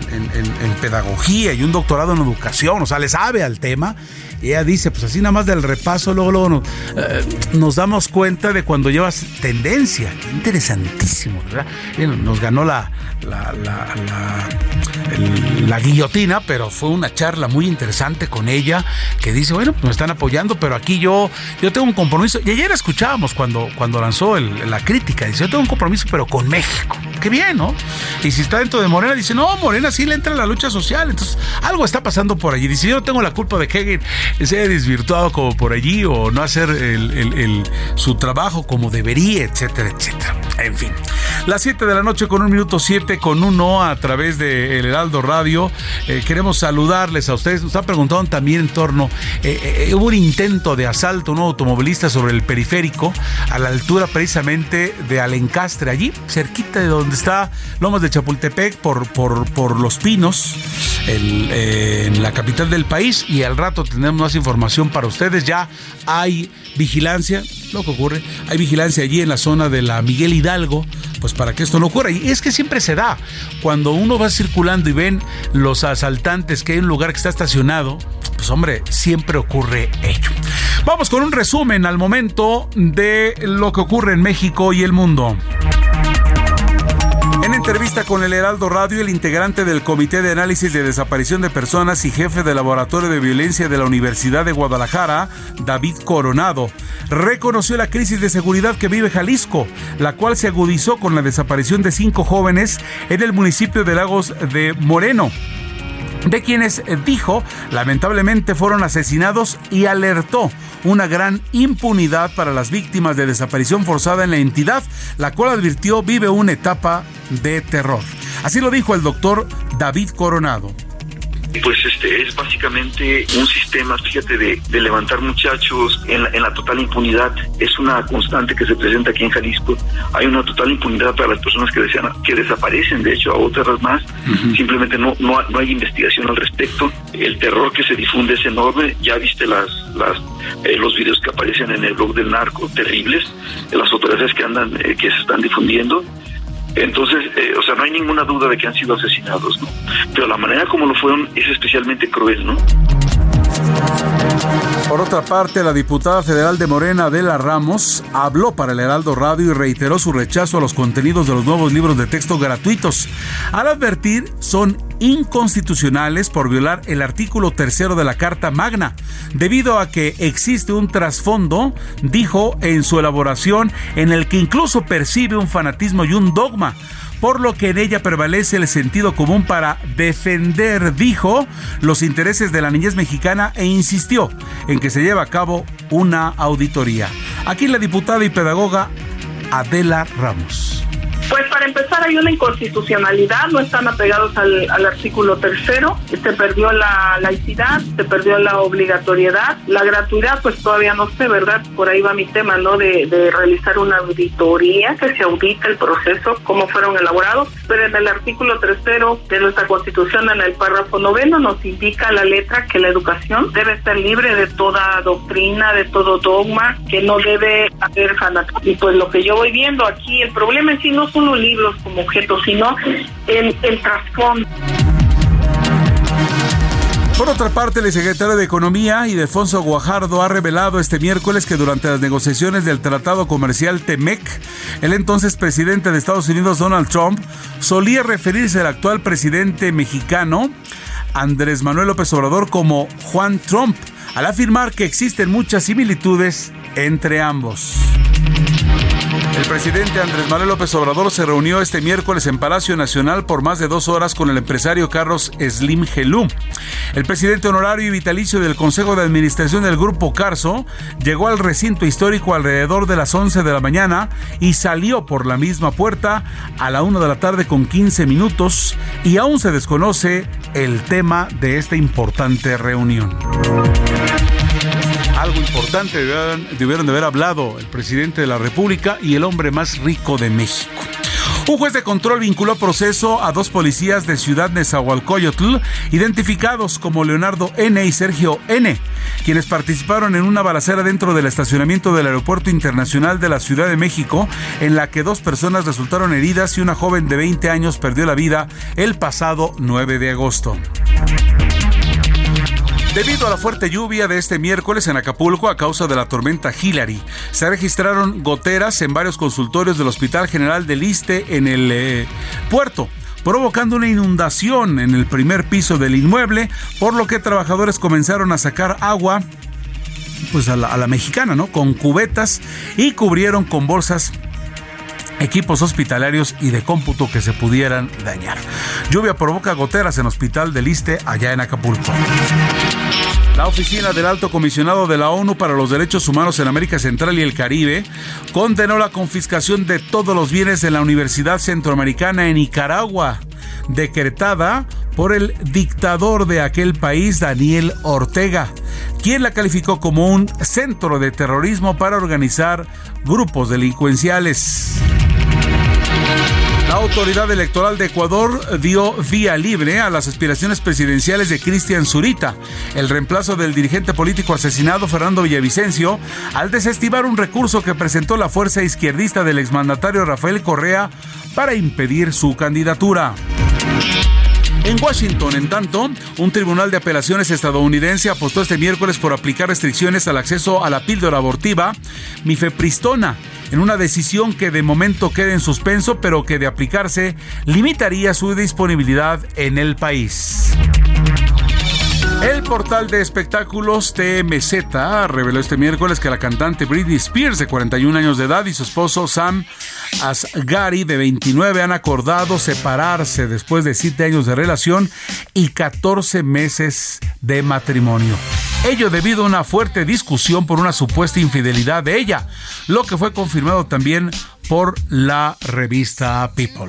pedagogía y un doctorado en educación, o sea, le sabe al tema, ella dice, pues así nada más del repaso, luego, luego nos, eh, damos cuenta de cuando llevas tendencia. Qué interesantísimo, ¿verdad? Nos ganó la, la, guillotina, pero fue una charla muy interesante con ella que dice, bueno, pues me están apoyando, pero aquí yo, yo tengo un compromiso. Y ayer escuchábamos cuando, cuando lanzó la crítica, dice, yo tengo un compromiso, pero con México. Qué bien, ¿no? Y si está dentro de Morena, dice, no, Morena sí le entra en la lucha social. Entonces, algo está pasando por allí. Dice, yo no tengo la culpa de que se haya desvirtuado como por allí o no hacer el, su trabajo como debería, etcétera, etcétera. En fin, las 7 de la noche con un minuto 7 con uno a través de El Heraldo Radio. Eh, queremos saludarles a ustedes. Nos han preguntado también en torno, eh, eh, hubo un intento de asalto un automovilista sobre el periférico a la altura precisamente de Alencastre, allí cerquita de donde está Lomas de Chapultepec por, por, por Los Pinos, el, en la capital del país y al rato tendremos tenemos más información para ustedes. Ya hay vigilancia, lo que ocurre, hay vigilancia allí en la zona de la Miguel Hidalgo, pues para que esto no ocurra. Y es que siempre se da. Cuando uno va circulando y ven los asaltantes que hay un lugar que está estacionado, pues hombre, siempre ocurre ello. Vamos con un resumen al momento de lo que ocurre en México y el mundo. En entrevista con el Heraldo Radio, el integrante del Comité de Análisis de Desaparición de Personas y jefe del Laboratorio de Violencia de la Universidad de Guadalajara, David Coronado, reconoció la crisis de seguridad que vive Jalisco, la cual se agudizó con la desaparición de cinco jóvenes en el municipio de Lagos de Moreno de quienes dijo lamentablemente fueron asesinados y alertó una gran impunidad para las víctimas de desaparición forzada en la entidad, la cual advirtió vive una etapa de terror. Así lo dijo el doctor David Coronado pues este es básicamente un sistema, fíjate, de, levantar muchachos en la, total impunidad. Es una constante que se presenta aquí en Jalisco. Hay una total impunidad para las personas que, desean, que desaparecen, de hecho, a otras más. Simplemente no, no, no, hay investigación al respecto. El terror que se difunde es enorme. Ya viste las, las eh, los videos que aparecen en el blog del narco, terribles, las fotografías que andan, eh, que se están difundiendo. Entonces, eh, o sea, no hay ninguna duda de que han sido asesinados, ¿no? Pero la manera como lo fueron es especialmente cruel, ¿no? Por otra parte, la diputada federal de Morena, Adela Ramos, habló para el Heraldo Radio y reiteró su rechazo a los contenidos de los nuevos libros de texto gratuitos. Al advertir, son inconstitucionales por violar el artículo tercero de la Carta Magna, debido a que existe un trasfondo, dijo en su elaboración, en el que incluso percibe un fanatismo y un dogma por lo que en ella prevalece el sentido común para defender, dijo, los intereses de la niñez mexicana e insistió en que se lleve a cabo una auditoría. Aquí la diputada y pedagoga Adela Ramos. Pues para empezar hay una inconstitucionalidad, no están apegados al, artículo tercero, se perdió la laicidad, se perdió la obligatoriedad, la gratuidad pues todavía no sé, ¿verdad? Por ahí va mi tema, ¿no? De, de realizar una auditoría, que se audita el proceso, cómo fueron elaborados, pero en el artículo tercero de nuestra constitución, en el párrafo noveno, nos indica la letra que la educación debe ser libre de toda doctrina, de todo dogma, que no debe haber fanatismo. Y pues lo que yo voy viendo aquí, el problema en sí no solo libros como objeto, sino el, el trasfondo. Por otra parte, el secretario de Economía, Ildefonso Guajardo, ha revelado este miércoles que durante las negociaciones del Tratado Comercial TEMEC, el entonces presidente de Estados Unidos, Donald Trump, solía referirse al actual presidente mexicano, Andrés Manuel López Obrador, como Juan Trump, al afirmar que existen muchas similitudes entre ambos. El presidente Andrés Manuel López Obrador se reunió este miércoles en Palacio Nacional por más de dos horas con el empresario Carlos Slim Gelú. El presidente honorario y vitalicio del Consejo de Administración del Grupo Carso llegó al recinto histórico alrededor de las 11 de la mañana y salió por la misma puerta a la 1 de la tarde con 15 minutos y aún se desconoce el tema de esta importante reunión algo importante debieron, de haber hablado el presidente de la República y el hombre más rico de México. Un juez de control vinculó a proceso a dos policías de Ciudad Nezahualcóyotl, identificados como Leonardo N. y Sergio N., quienes participaron en una balacera dentro del estacionamiento del Aeropuerto Internacional de la Ciudad de México, en la que dos personas resultaron heridas y una joven de 20 años perdió la vida el pasado 9 de agosto. Debido a la fuerte lluvia de este miércoles en Acapulco a causa de la tormenta Hillary, se registraron goteras en varios consultorios del Hospital General del Liste en el eh, puerto provocando una inundación en el primer piso del inmueble, por lo que trabajadores comenzaron a sacar agua pues a la, mexicana, ¿no? Con cubetas y cubrieron con bolsas equipos hospitalarios y de cómputo que se pudieran dañar. Lluvia provoca goteras en Hospital del Liste allá en Acapulco. La oficina del Alto Comisionado de la ONU para los Derechos Humanos en América Central y el Caribe condenó la confiscación de todos los bienes de la Universidad Centroamericana en Nicaragua, decretada por el dictador de aquel país, Daniel Ortega, quien la calificó como un centro de terrorismo para organizar grupos delincuenciales. La autoridad electoral de Ecuador dio vía libre a las aspiraciones presidenciales de Cristian Zurita, el reemplazo del dirigente político asesinado Fernando Villavicencio, al desestimar un recurso que presentó la fuerza izquierdista del exmandatario Rafael Correa para impedir su candidatura. En Washington, en tanto, un tribunal de apelaciones estadounidense apostó este miércoles por aplicar restricciones al acceso a la píldora abortiva mifepristona en una decisión que de momento queda en suspenso, pero que de aplicarse limitaría su disponibilidad en el país. El portal de espectáculos TMZ reveló este miércoles que la cantante Britney Spears, de 41 años de edad, y su esposo Sam Asghari, de 29, han acordado separarse después de 7 años de relación y 14 meses de matrimonio. Ello debido a una fuerte discusión por una supuesta infidelidad de ella, lo que fue confirmado también por la revista People.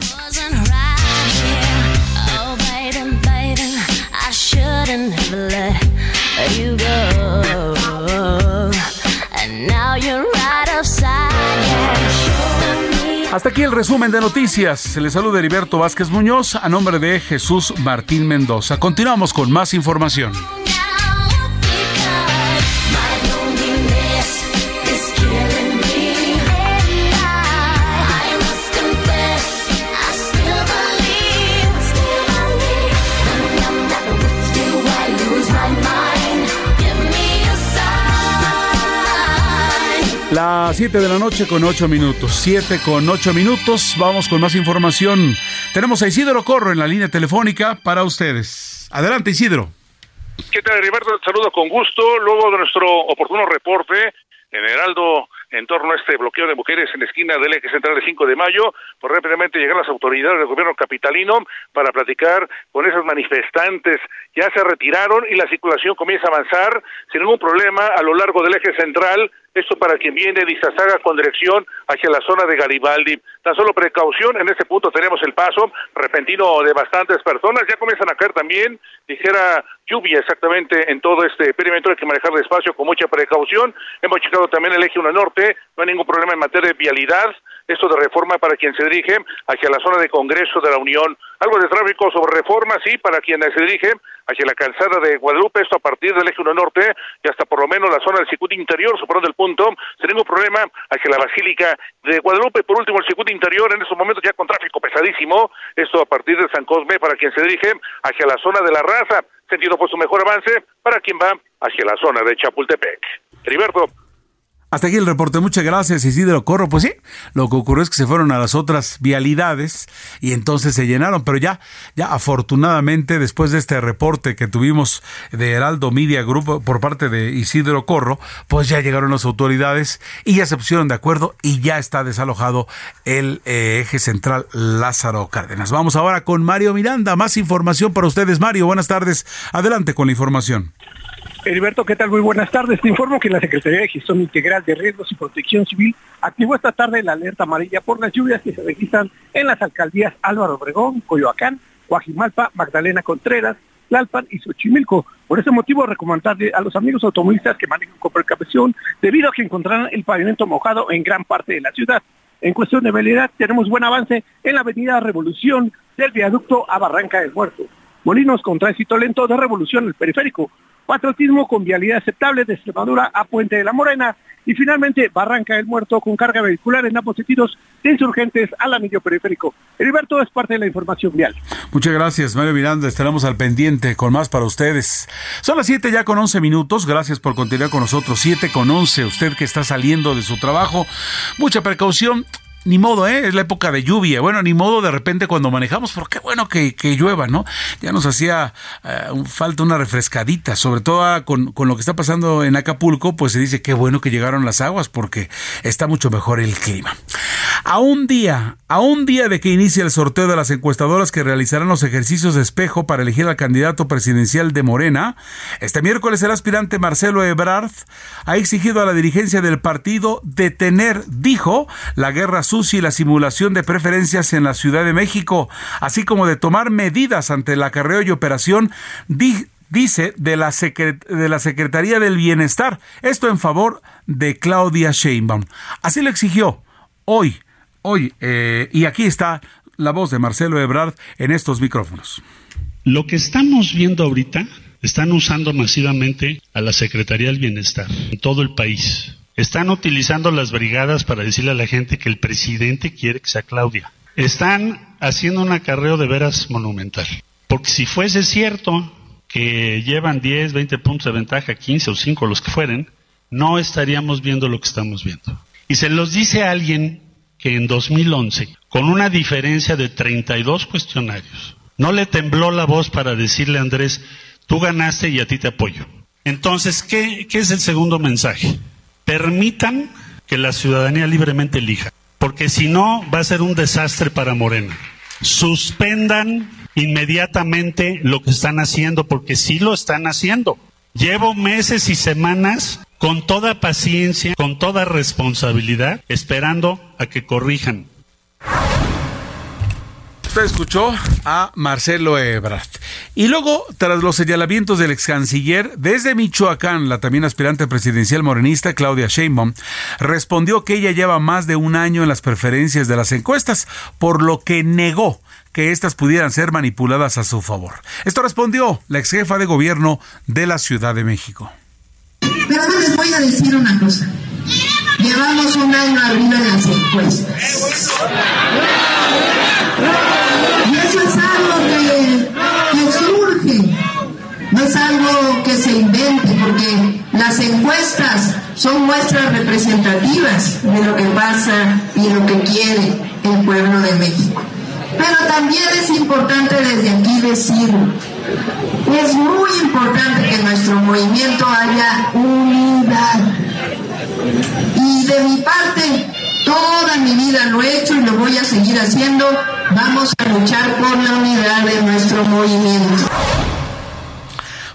Hasta aquí el resumen de noticias. Se le saluda Heriberto Vázquez Muñoz a nombre de Jesús Martín Mendoza. Continuamos con más información. Las 7 de la noche con 8 minutos. 7 con 8 minutos. Vamos con más información. Tenemos a Isidro Corro en la línea telefónica para ustedes. Adelante, Isidro. ¿Qué tal, Heriberto? Saludo con gusto. Luego de nuestro oportuno reporte en Heraldo en torno a este bloqueo de mujeres en la esquina del eje central de 5 de mayo, por rápidamente llegar las autoridades del gobierno capitalino para platicar con esos manifestantes. Ya se retiraron y la circulación comienza a avanzar sin ningún problema a lo largo del eje central esto para quien viene de Izazaga con dirección hacia la zona de Garibaldi. Tan solo precaución, en este punto tenemos el paso repentino de bastantes personas. Ya comienzan a caer también ligera lluvia exactamente en todo este perímetro. Hay que manejar despacio con mucha precaución. Hemos checado también el eje 1 norte. No hay ningún problema en materia de vialidad esto de reforma para quien se dirige hacia la zona de Congreso de la Unión. Algo de tráfico sobre reforma, sí, para quien se dirige hacia la calzada de Guadalupe, esto a partir del eje 1 norte y hasta por lo menos la zona del circuito interior, superando el punto, sin ningún problema hacia la Basílica de Guadalupe. Por último, el circuito interior en estos momentos ya con tráfico pesadísimo, esto a partir de San Cosme para quien se dirige hacia la zona de la raza, sentido por su mejor avance para quien va hacia la zona de Chapultepec. Heriberto, hasta aquí el reporte. Muchas gracias, Isidro Corro. Pues sí, lo que ocurrió es que se fueron a las otras vialidades y entonces se llenaron. Pero ya, ya afortunadamente, después de este reporte que tuvimos de Heraldo Media Group por parte de Isidro Corro, pues ya llegaron las autoridades y ya se pusieron de acuerdo y ya está desalojado el eh, eje central Lázaro Cárdenas. Vamos ahora con Mario Miranda. Más información para ustedes. Mario, buenas tardes. Adelante con la información. Heriberto, ¿qué tal? Muy buenas tardes. Te informo que la Secretaría de Gestión Integral de Riesgos y Protección Civil activó esta tarde la alerta amarilla por las lluvias que se registran en las alcaldías Álvaro Obregón, Coyoacán, Guajimalpa, Magdalena Contreras, Tlalpan y Xochimilco. Por ese motivo, recomendarle a los amigos automovilistas que manejen con precaución debido a que encontrarán el pavimento mojado en gran parte de la ciudad. En cuestión de velocidad, tenemos buen avance en la avenida Revolución del viaducto a Barranca del Muerto. Molinos con tránsito lento de Revolución el periférico. Patriotismo con vialidad aceptable de Extremadura a Puente de la Morena. Y finalmente, Barranca del Muerto con carga vehicular en ambos de insurgentes al anillo periférico. Heriberto es parte de la información vial. Muchas gracias, Mario Miranda. Estaremos al pendiente con más para ustedes. Son las 7 ya con 11 minutos. Gracias por continuar con nosotros. 7 con 11. Usted que está saliendo de su trabajo. Mucha precaución ni modo, ¿eh? es la época de lluvia. Bueno, ni modo de repente cuando manejamos, pero qué bueno que, llueva, ¿no? Ya nos hacía eh, falta una refrescadita, sobre todo ah, con, con, lo que está pasando en Acapulco, pues se dice qué bueno que llegaron las aguas porque está mucho mejor el clima. A un día, a un día de que inicie el sorteo de las encuestadoras que realizarán los ejercicios de espejo para elegir al candidato presidencial de Morena, este miércoles el aspirante Marcelo Ebrard ha exigido a la dirigencia del partido detener, dijo, la guerra y la simulación de preferencias en la Ciudad de México, así como de tomar medidas ante el acarreo y operación dice de la, de la Secretaría del Bienestar, esto en favor de Claudia Sheinbaum. Así lo exigió hoy, hoy, eh, y aquí está la voz de Marcelo Ebrard en estos micrófonos. Lo que estamos viendo ahorita, están usando masivamente a la Secretaría del Bienestar en todo el país. Están utilizando las brigadas para decirle a la gente que el presidente quiere que sea Claudia. Están haciendo un acarreo de veras monumental. Porque si fuese cierto que llevan 10, 20 puntos de ventaja, 15 o 5, los que fueren, no estaríamos viendo lo que estamos viendo. Y se los dice alguien que en 2011, con una diferencia de 32 cuestionarios, no le tembló la voz para decirle a Andrés, tú ganaste y a ti te apoyo. Entonces, ¿qué, qué es el segundo mensaje? Permitan que la ciudadanía libremente elija, porque si no va a ser un desastre para Morena. Suspendan inmediatamente lo que están haciendo, porque sí lo están haciendo. Llevo meses y semanas con toda paciencia, con toda responsabilidad, esperando a que corrijan. Usted escuchó a Marcelo Ebrard. Y luego, tras los señalamientos del ex canciller, desde Michoacán, la también aspirante presidencial morenista Claudia Sheinbaum respondió que ella lleva más de un año en las preferencias de las encuestas, por lo que negó que éstas pudieran ser manipuladas a su favor. Esto respondió la ex jefa de gobierno de la Ciudad de México. Pero no les voy a decir una cosa. Llevamos un año arriba en las encuestas eso es algo que, que surge. No es algo que se invente, porque las encuestas son muestras representativas de lo que pasa y lo que quiere el pueblo de México. Pero también es importante desde aquí decir, es muy importante que nuestro movimiento haya unidad. Y de mi parte, toda mi vida lo he hecho y lo voy a seguir haciendo. Vamos a luchar por la unidad de nuestro movimiento.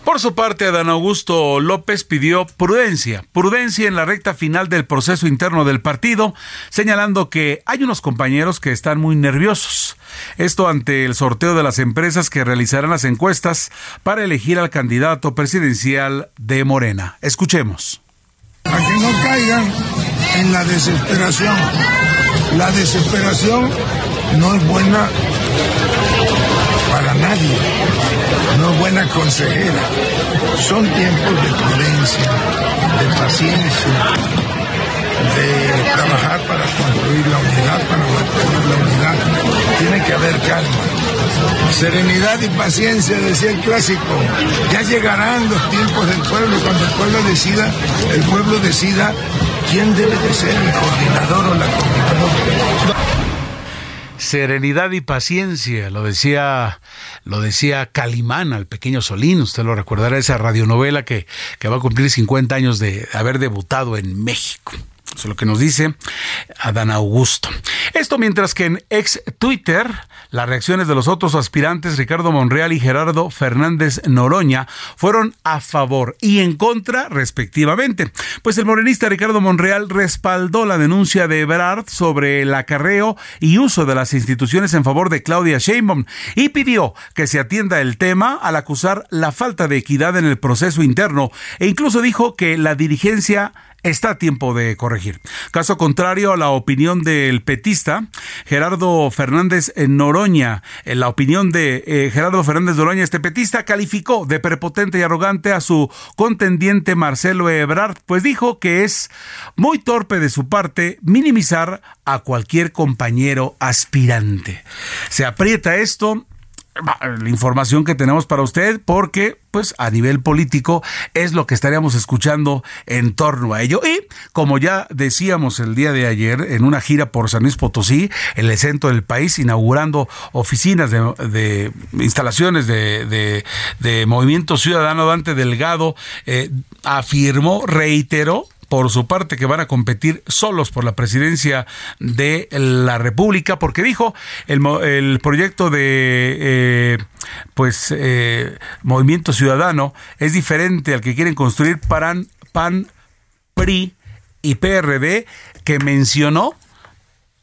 Por su parte, Adán Augusto López pidió prudencia, prudencia en la recta final del proceso interno del partido, señalando que hay unos compañeros que están muy nerviosos. Esto ante el sorteo de las empresas que realizarán las encuestas para elegir al candidato presidencial de Morena. Escuchemos. Para que no caigan en la desesperación. La desesperación no es buena para nadie, no buena consejera. Son tiempos de prudencia, de paciencia, de trabajar para construir la unidad, para mantener la unidad. Tiene que haber calma. Serenidad y paciencia, decía el clásico. Ya llegarán los tiempos del pueblo, cuando el pueblo decida, el pueblo decida quién debe de ser el coordinador o la coordinadora serenidad y paciencia, lo decía, lo decía Calimán al pequeño Solín, usted lo recordará, esa radionovela que, que va a cumplir 50 años de haber debutado en México. Eso es lo que nos dice Adán Augusto. Esto mientras que en ex Twitter las reacciones de los otros aspirantes Ricardo Monreal y Gerardo Fernández Noroña fueron a favor y en contra respectivamente. Pues el morenista Ricardo Monreal respaldó la denuncia de Ebrard sobre el acarreo y uso de las instituciones en favor de Claudia Sheinbaum y pidió que se atienda el tema al acusar la falta de equidad en el proceso interno e incluso dijo que la dirigencia está a tiempo de corregir. Caso contrario a la opinión del petista Gerardo Fernández Noroña, en la opinión de eh, Gerardo Fernández Noroña, este petista calificó de prepotente y arrogante a su contendiente Marcelo Ebrard, pues dijo que es muy torpe de su parte minimizar a cualquier compañero aspirante. Se aprieta esto la información que tenemos para usted porque pues a nivel político es lo que estaríamos escuchando en torno a ello. Y como ya decíamos el día de ayer en una gira por San Luis Potosí el centro del país inaugurando oficinas de, instalaciones de, de, Movimiento Ciudadano Dante Delgado eh, afirmó reiteró por su parte que van a competir solos por la presidencia de la República, porque dijo el, el proyecto de eh, pues eh, Movimiento Ciudadano es diferente al que quieren construir PAN, PAN, PRI y PRD que mencionó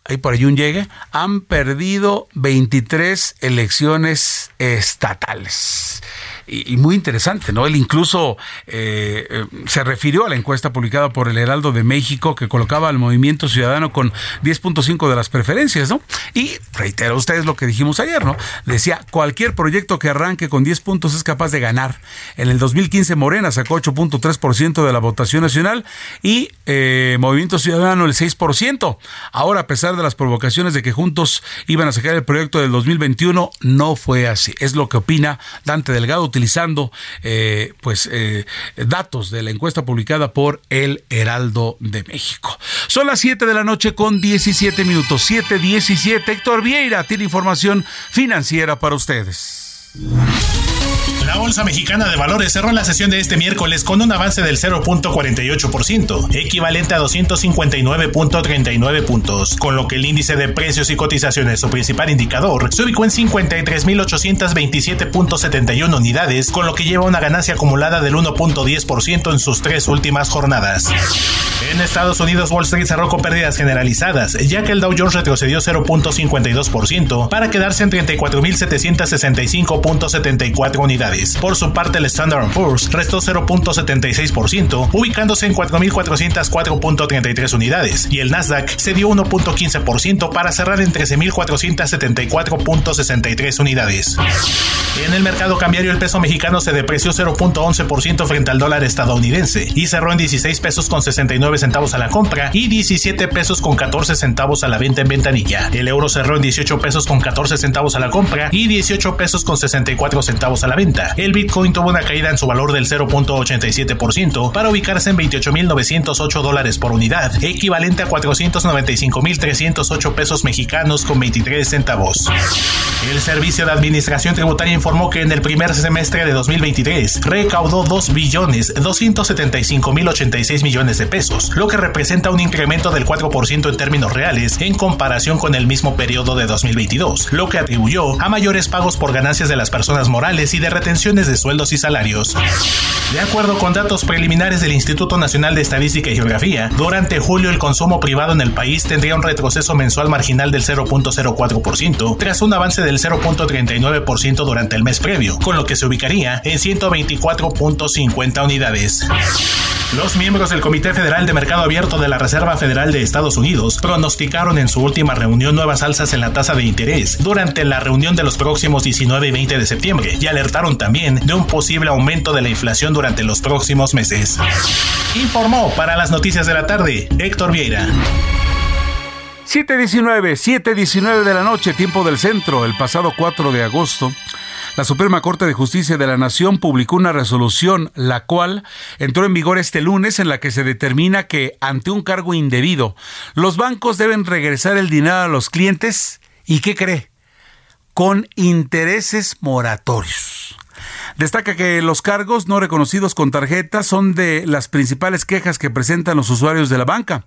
ahí por ahí un llegue, han perdido 23 elecciones estatales. Y, muy interesante, ¿no? Él incluso eh, eh, se refirió a la encuesta publicada por el Heraldo de México que colocaba al Movimiento Ciudadano con 10.5 de las preferencias, ¿no? Y reitero ustedes lo que dijimos ayer, ¿no? Decía, cualquier proyecto que arranque con 10 puntos es capaz de ganar. En el 2015 Morena sacó 8.3% de la votación nacional y eh, Movimiento Ciudadano el 6%. Ahora, a pesar de las provocaciones de que juntos iban a sacar el proyecto del 2021, no fue así. Es lo que opina Dante Delgado utilizando eh, pues eh, datos de la encuesta publicada por el Heraldo de México. Son las 7 de la noche con 17 minutos. 7.17. Héctor Vieira tiene información financiera para ustedes. La Bolsa Mexicana de Valores cerró la sesión de este miércoles con un avance del 0.48%, equivalente a 259.39 puntos, con lo que el índice de precios y cotizaciones, su principal indicador, se ubicó en 53.827.71 unidades, con lo que lleva una ganancia acumulada del 1.10% en sus tres últimas jornadas. En Estados Unidos, Wall Street cerró con pérdidas generalizadas, ya que el Dow Jones retrocedió 0.52% para quedarse en 34.765.74 unidades. Por su parte, el Standard Poor's restó 0.76%, ubicándose en 4.404.33 unidades, y el Nasdaq se dio 1.15% para cerrar en 13.474.63 unidades. En el mercado cambiario, el peso mexicano se depreció 0.11% frente al dólar estadounidense y cerró en 16 pesos con 69 centavos a la compra y 17 pesos con 14 centavos a la venta en ventanilla. El euro cerró en 18 pesos con 14 centavos a la compra y 18 pesos con 64 centavos a la venta el Bitcoin tuvo una caída en su valor del 0.87% para ubicarse en 28.908 dólares por unidad, equivalente a 495.308 pesos mexicanos con 23 centavos. El Servicio de Administración Tributaria informó que en el primer semestre de 2023 recaudó 2 billones 275 mil 86 millones de pesos, lo que representa un incremento del 4% en términos reales en comparación con el mismo periodo de 2022, lo que atribuyó a mayores pagos por ganancias de las personas morales y de retención de sueldos y salarios. De acuerdo con datos preliminares del Instituto Nacional de Estadística y Geografía, durante julio el consumo privado en el país tendría un retroceso mensual marginal del 0.04%, tras un avance del 0.39% durante el mes previo, con lo que se ubicaría en 124.50 unidades. Los miembros del Comité Federal de Mercado Abierto de la Reserva Federal de Estados Unidos pronosticaron en su última reunión nuevas alzas en la tasa de interés durante la reunión de los próximos 19 y 20 de septiembre y alertaron también de un posible aumento de la inflación durante los próximos meses. Informó para las noticias de la tarde Héctor Vieira. 719, 719 de la noche, tiempo del centro, el pasado 4 de agosto. La Suprema Corte de Justicia de la Nación publicó una resolución, la cual entró en vigor este lunes, en la que se determina que, ante un cargo indebido, los bancos deben regresar el dinero a los clientes. ¿Y qué cree? Con intereses moratorios. Destaca que los cargos no reconocidos con tarjeta son de las principales quejas que presentan los usuarios de la banca.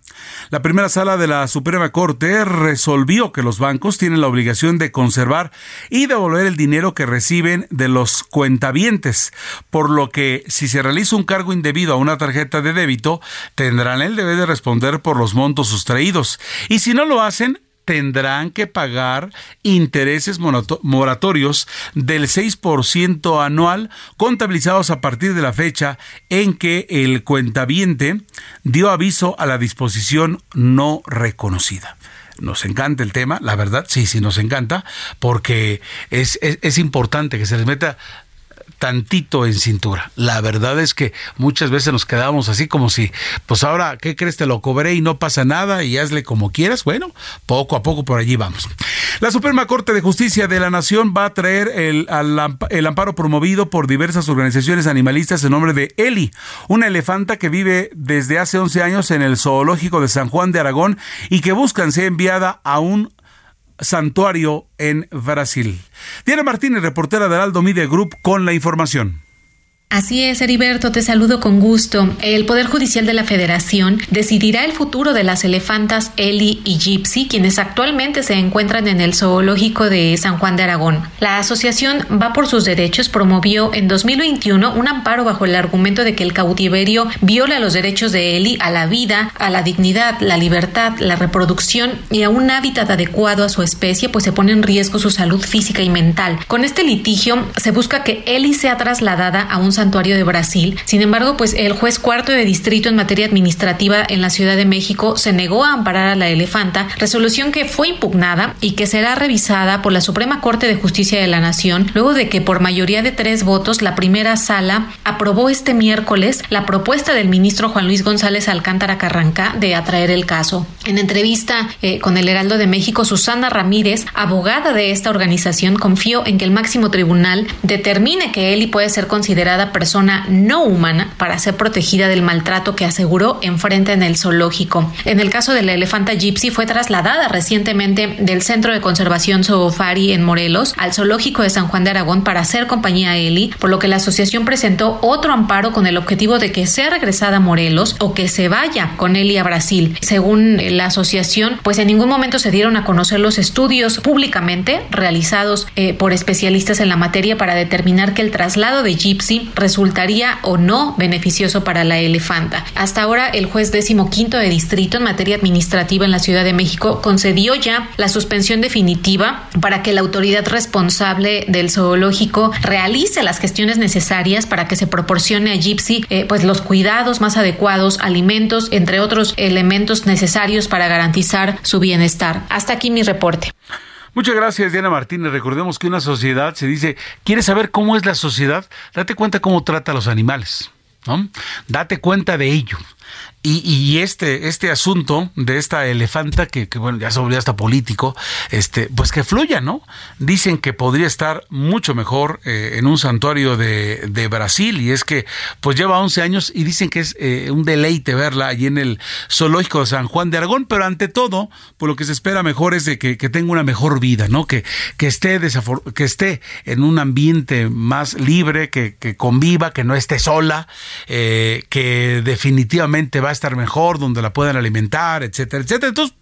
La primera sala de la Suprema Corte resolvió que los bancos tienen la obligación de conservar y devolver el dinero que reciben de los cuentavientes, por lo que si se realiza un cargo indebido a una tarjeta de débito, tendrán el deber de responder por los montos sustraídos. Y si no lo hacen, tendrán que pagar intereses moratorios del 6% anual contabilizados a partir de la fecha en que el cuentaviente dio aviso a la disposición no reconocida. Nos encanta el tema, la verdad, sí, sí, nos encanta, porque es, es, es, importante que se les meta tantito en cintura. La verdad es que muchas veces nos quedamos así como si, pues ahora, ¿qué crees? Te lo cobré y no pasa nada y hazle como quieras. Bueno, poco a poco por allí vamos. La Suprema Corte de Justicia de la Nación va a traer el, el amparo promovido por diversas organizaciones animalistas en nombre de Eli, una elefanta que vive desde hace 11 años en el zoológico de San Juan de Aragón y que buscan ser enviada a un santuario en Brasil. Diana Martínez, reportera de Aldo Media Group, con la información. Así es, Heriberto, te saludo con gusto. El Poder Judicial de la Federación decidirá el futuro de las elefantas Eli y Gypsy, quienes actualmente se encuentran en el zoológico de San Juan de Aragón. La asociación Va por sus Derechos promovió en 2021 un amparo bajo el argumento de que el cautiverio viola los derechos de Eli a la vida, a la dignidad, la libertad, la reproducción y a un hábitat adecuado a su especie, pues se pone en riesgo su salud física y mental. Con este litigio se busca que Eli sea trasladada a un santuario de Brasil. Sin embargo, pues el juez cuarto de distrito en materia administrativa en la Ciudad de México se negó a amparar a la elefanta, resolución que fue impugnada y que será revisada por la Suprema Corte de Justicia de la Nación, luego de que por mayoría de tres votos la primera sala aprobó este miércoles la propuesta del ministro Juan Luis González Alcántara Carranca de atraer el caso. En entrevista eh, con el Heraldo de México, Susana Ramírez, abogada de esta organización, confió en que el máximo tribunal determine que Eli puede ser considerada persona no humana para ser protegida del maltrato que aseguró enfrenta en el zoológico. En el caso de la elefanta Gypsy fue trasladada recientemente del Centro de Conservación Zoofari en Morelos al zoológico de San Juan de Aragón para hacer compañía a Eli, por lo que la asociación presentó otro amparo con el objetivo de que sea regresada a Morelos o que se vaya con Eli a Brasil. Según la asociación, pues en ningún momento se dieron a conocer los estudios públicamente realizados eh, por especialistas en la materia para determinar que el traslado de Gypsy resultaría o no beneficioso para la elefanta. Hasta ahora, el juez décimo quinto de distrito en materia administrativa en la Ciudad de México concedió ya la suspensión definitiva para que la autoridad responsable del zoológico realice las gestiones necesarias para que se proporcione a Gypsy eh, pues los cuidados más adecuados, alimentos, entre otros elementos necesarios para garantizar su bienestar. Hasta aquí mi reporte. Muchas gracias, Diana Martínez. Recordemos que una sociedad se dice, ¿quieres saber cómo es la sociedad? Date cuenta cómo trata a los animales. ¿no? Date cuenta de ello. Y, este, este asunto de esta elefanta, que, bueno, ya se volvió hasta político, este, pues que fluya, ¿no? Dicen que podría estar mucho mejor eh, en un santuario de, de, Brasil, y es que pues lleva 11 años y dicen que es eh, un deleite verla allí en el zoológico de San Juan de Aragón, pero ante todo, por lo que se espera mejor es de que, que tenga una mejor vida, ¿no? Que, que, esté que esté en un ambiente más libre, que, que conviva, que no esté sola, eh, que definitivamente va a estar mejor, donde la puedan alimentar, etcétera, etcétera. Entonces,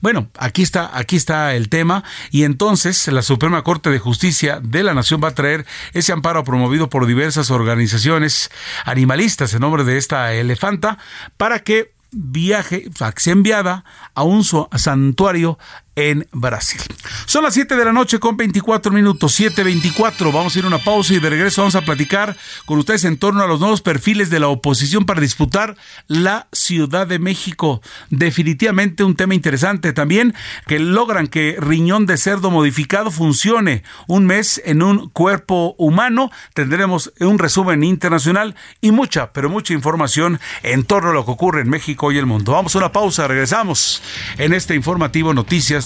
bueno, aquí está, aquí está el tema y entonces la Suprema Corte de Justicia de la Nación va a traer ese amparo promovido por diversas organizaciones animalistas en nombre de esta elefanta para que viaje, sea enviada a un santuario en Brasil. Son las 7 de la noche con 24 minutos, 7.24. Vamos a ir a una pausa y de regreso vamos a platicar con ustedes en torno a los nuevos perfiles de la oposición para disputar la Ciudad de México. Definitivamente un tema interesante también, que logran que riñón de cerdo modificado funcione un mes en un cuerpo humano. Tendremos un resumen internacional y mucha, pero mucha información en torno a lo que ocurre en México y el mundo. Vamos a una pausa, regresamos en este informativo Noticias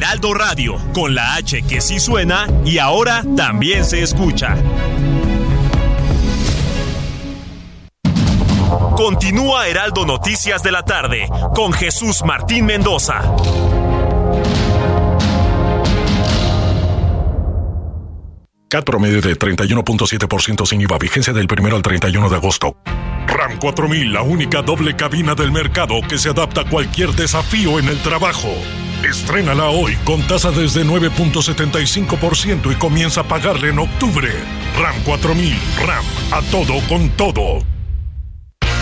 Heraldo Radio, con la H que sí suena y ahora también se escucha. Continúa Heraldo Noticias de la tarde con Jesús Martín Mendoza. CAT promedio de 31.7% sin IVA, vigencia del 1 al 31 de agosto. RAM 4000, la única doble cabina del mercado que se adapta a cualquier desafío en el trabajo. Estrénala hoy con tasa desde 9.75% y comienza a pagarle en octubre. RAM 4000, RAM, a todo con todo.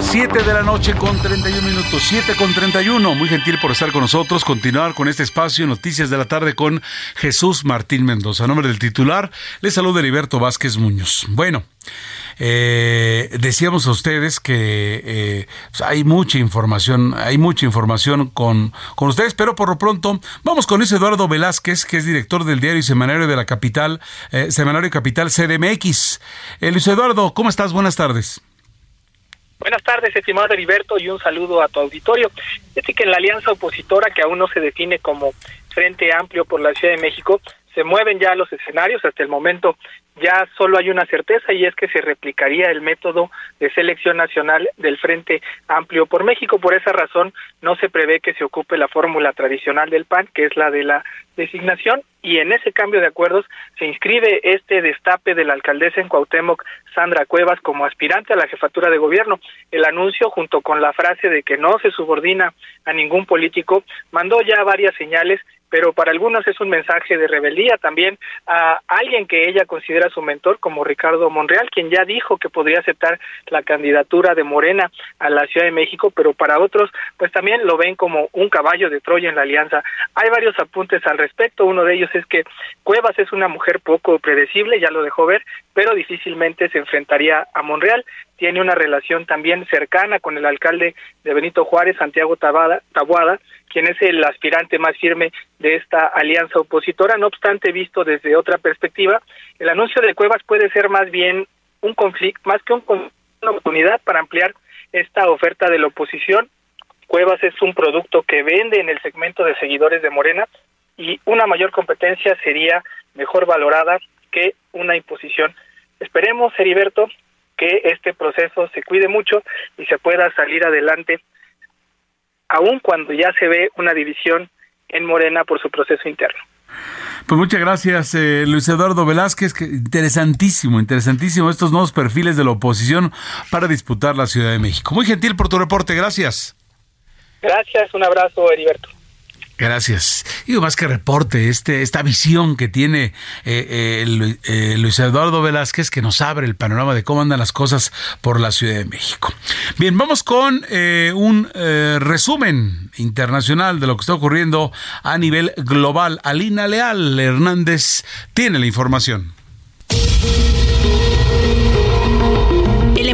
7 de la noche con 31 minutos, 7 con 31. Muy gentil por estar con nosotros, continuar con este espacio Noticias de la Tarde con Jesús Martín Mendoza. A nombre del titular, le saluda Heriberto Vázquez Muñoz. Bueno, eh, decíamos a ustedes que eh, hay mucha información, hay mucha información con, con ustedes, pero por lo pronto vamos con Luis Eduardo Velázquez, que es director del diario y semanario de la capital, eh, semanario capital CDMX. Luis Eduardo, ¿cómo estás? Buenas tardes. Buenas tardes, estimado Heriberto, y un saludo a tu auditorio. Fíjate que en la alianza opositora, que aún no se define como Frente Amplio por la Ciudad de México, se mueven ya los escenarios. Hasta el momento ya solo hay una certeza y es que se replicaría el método de selección nacional del Frente Amplio por México. Por esa razón no se prevé que se ocupe la fórmula tradicional del PAN, que es la de la designación, y en ese cambio de acuerdos se inscribe este destape de la alcaldesa en Cuauhtémoc, Sandra Cuevas, como aspirante a la jefatura de gobierno. El anuncio, junto con la frase de que no se subordina a ningún político, mandó ya varias señales pero para algunos es un mensaje de rebeldía también a alguien que ella considera su mentor como Ricardo Monreal, quien ya dijo que podría aceptar la candidatura de Morena a la Ciudad de México, pero para otros pues también lo ven como un caballo de Troya en la alianza. Hay varios apuntes al respecto, uno de ellos es que Cuevas es una mujer poco predecible, ya lo dejó ver, pero difícilmente se enfrentaría a Monreal tiene una relación también cercana con el alcalde de Benito Juárez, Santiago Tabuada, quien es el aspirante más firme de esta alianza opositora. No obstante, visto desde otra perspectiva, el anuncio de Cuevas puede ser más bien un conflicto, más que un, una oportunidad para ampliar esta oferta de la oposición. Cuevas es un producto que vende en el segmento de seguidores de Morena y una mayor competencia sería mejor valorada que una imposición. Esperemos, Heriberto, que este proceso se cuide mucho y se pueda salir adelante, aun cuando ya se ve una división en Morena por su proceso interno. Pues muchas gracias, eh, Luis Eduardo Velázquez. Que interesantísimo, interesantísimo estos nuevos perfiles de la oposición para disputar la Ciudad de México. Muy gentil por tu reporte, gracias. Gracias, un abrazo, Heriberto. Gracias. Y más que reporte, este, esta visión que tiene eh, eh, eh, Luis Eduardo Velázquez que nos abre el panorama de cómo andan las cosas por la Ciudad de México. Bien, vamos con un resumen internacional de lo que está ocurriendo a nivel global. Alina Leal Hernández tiene la información.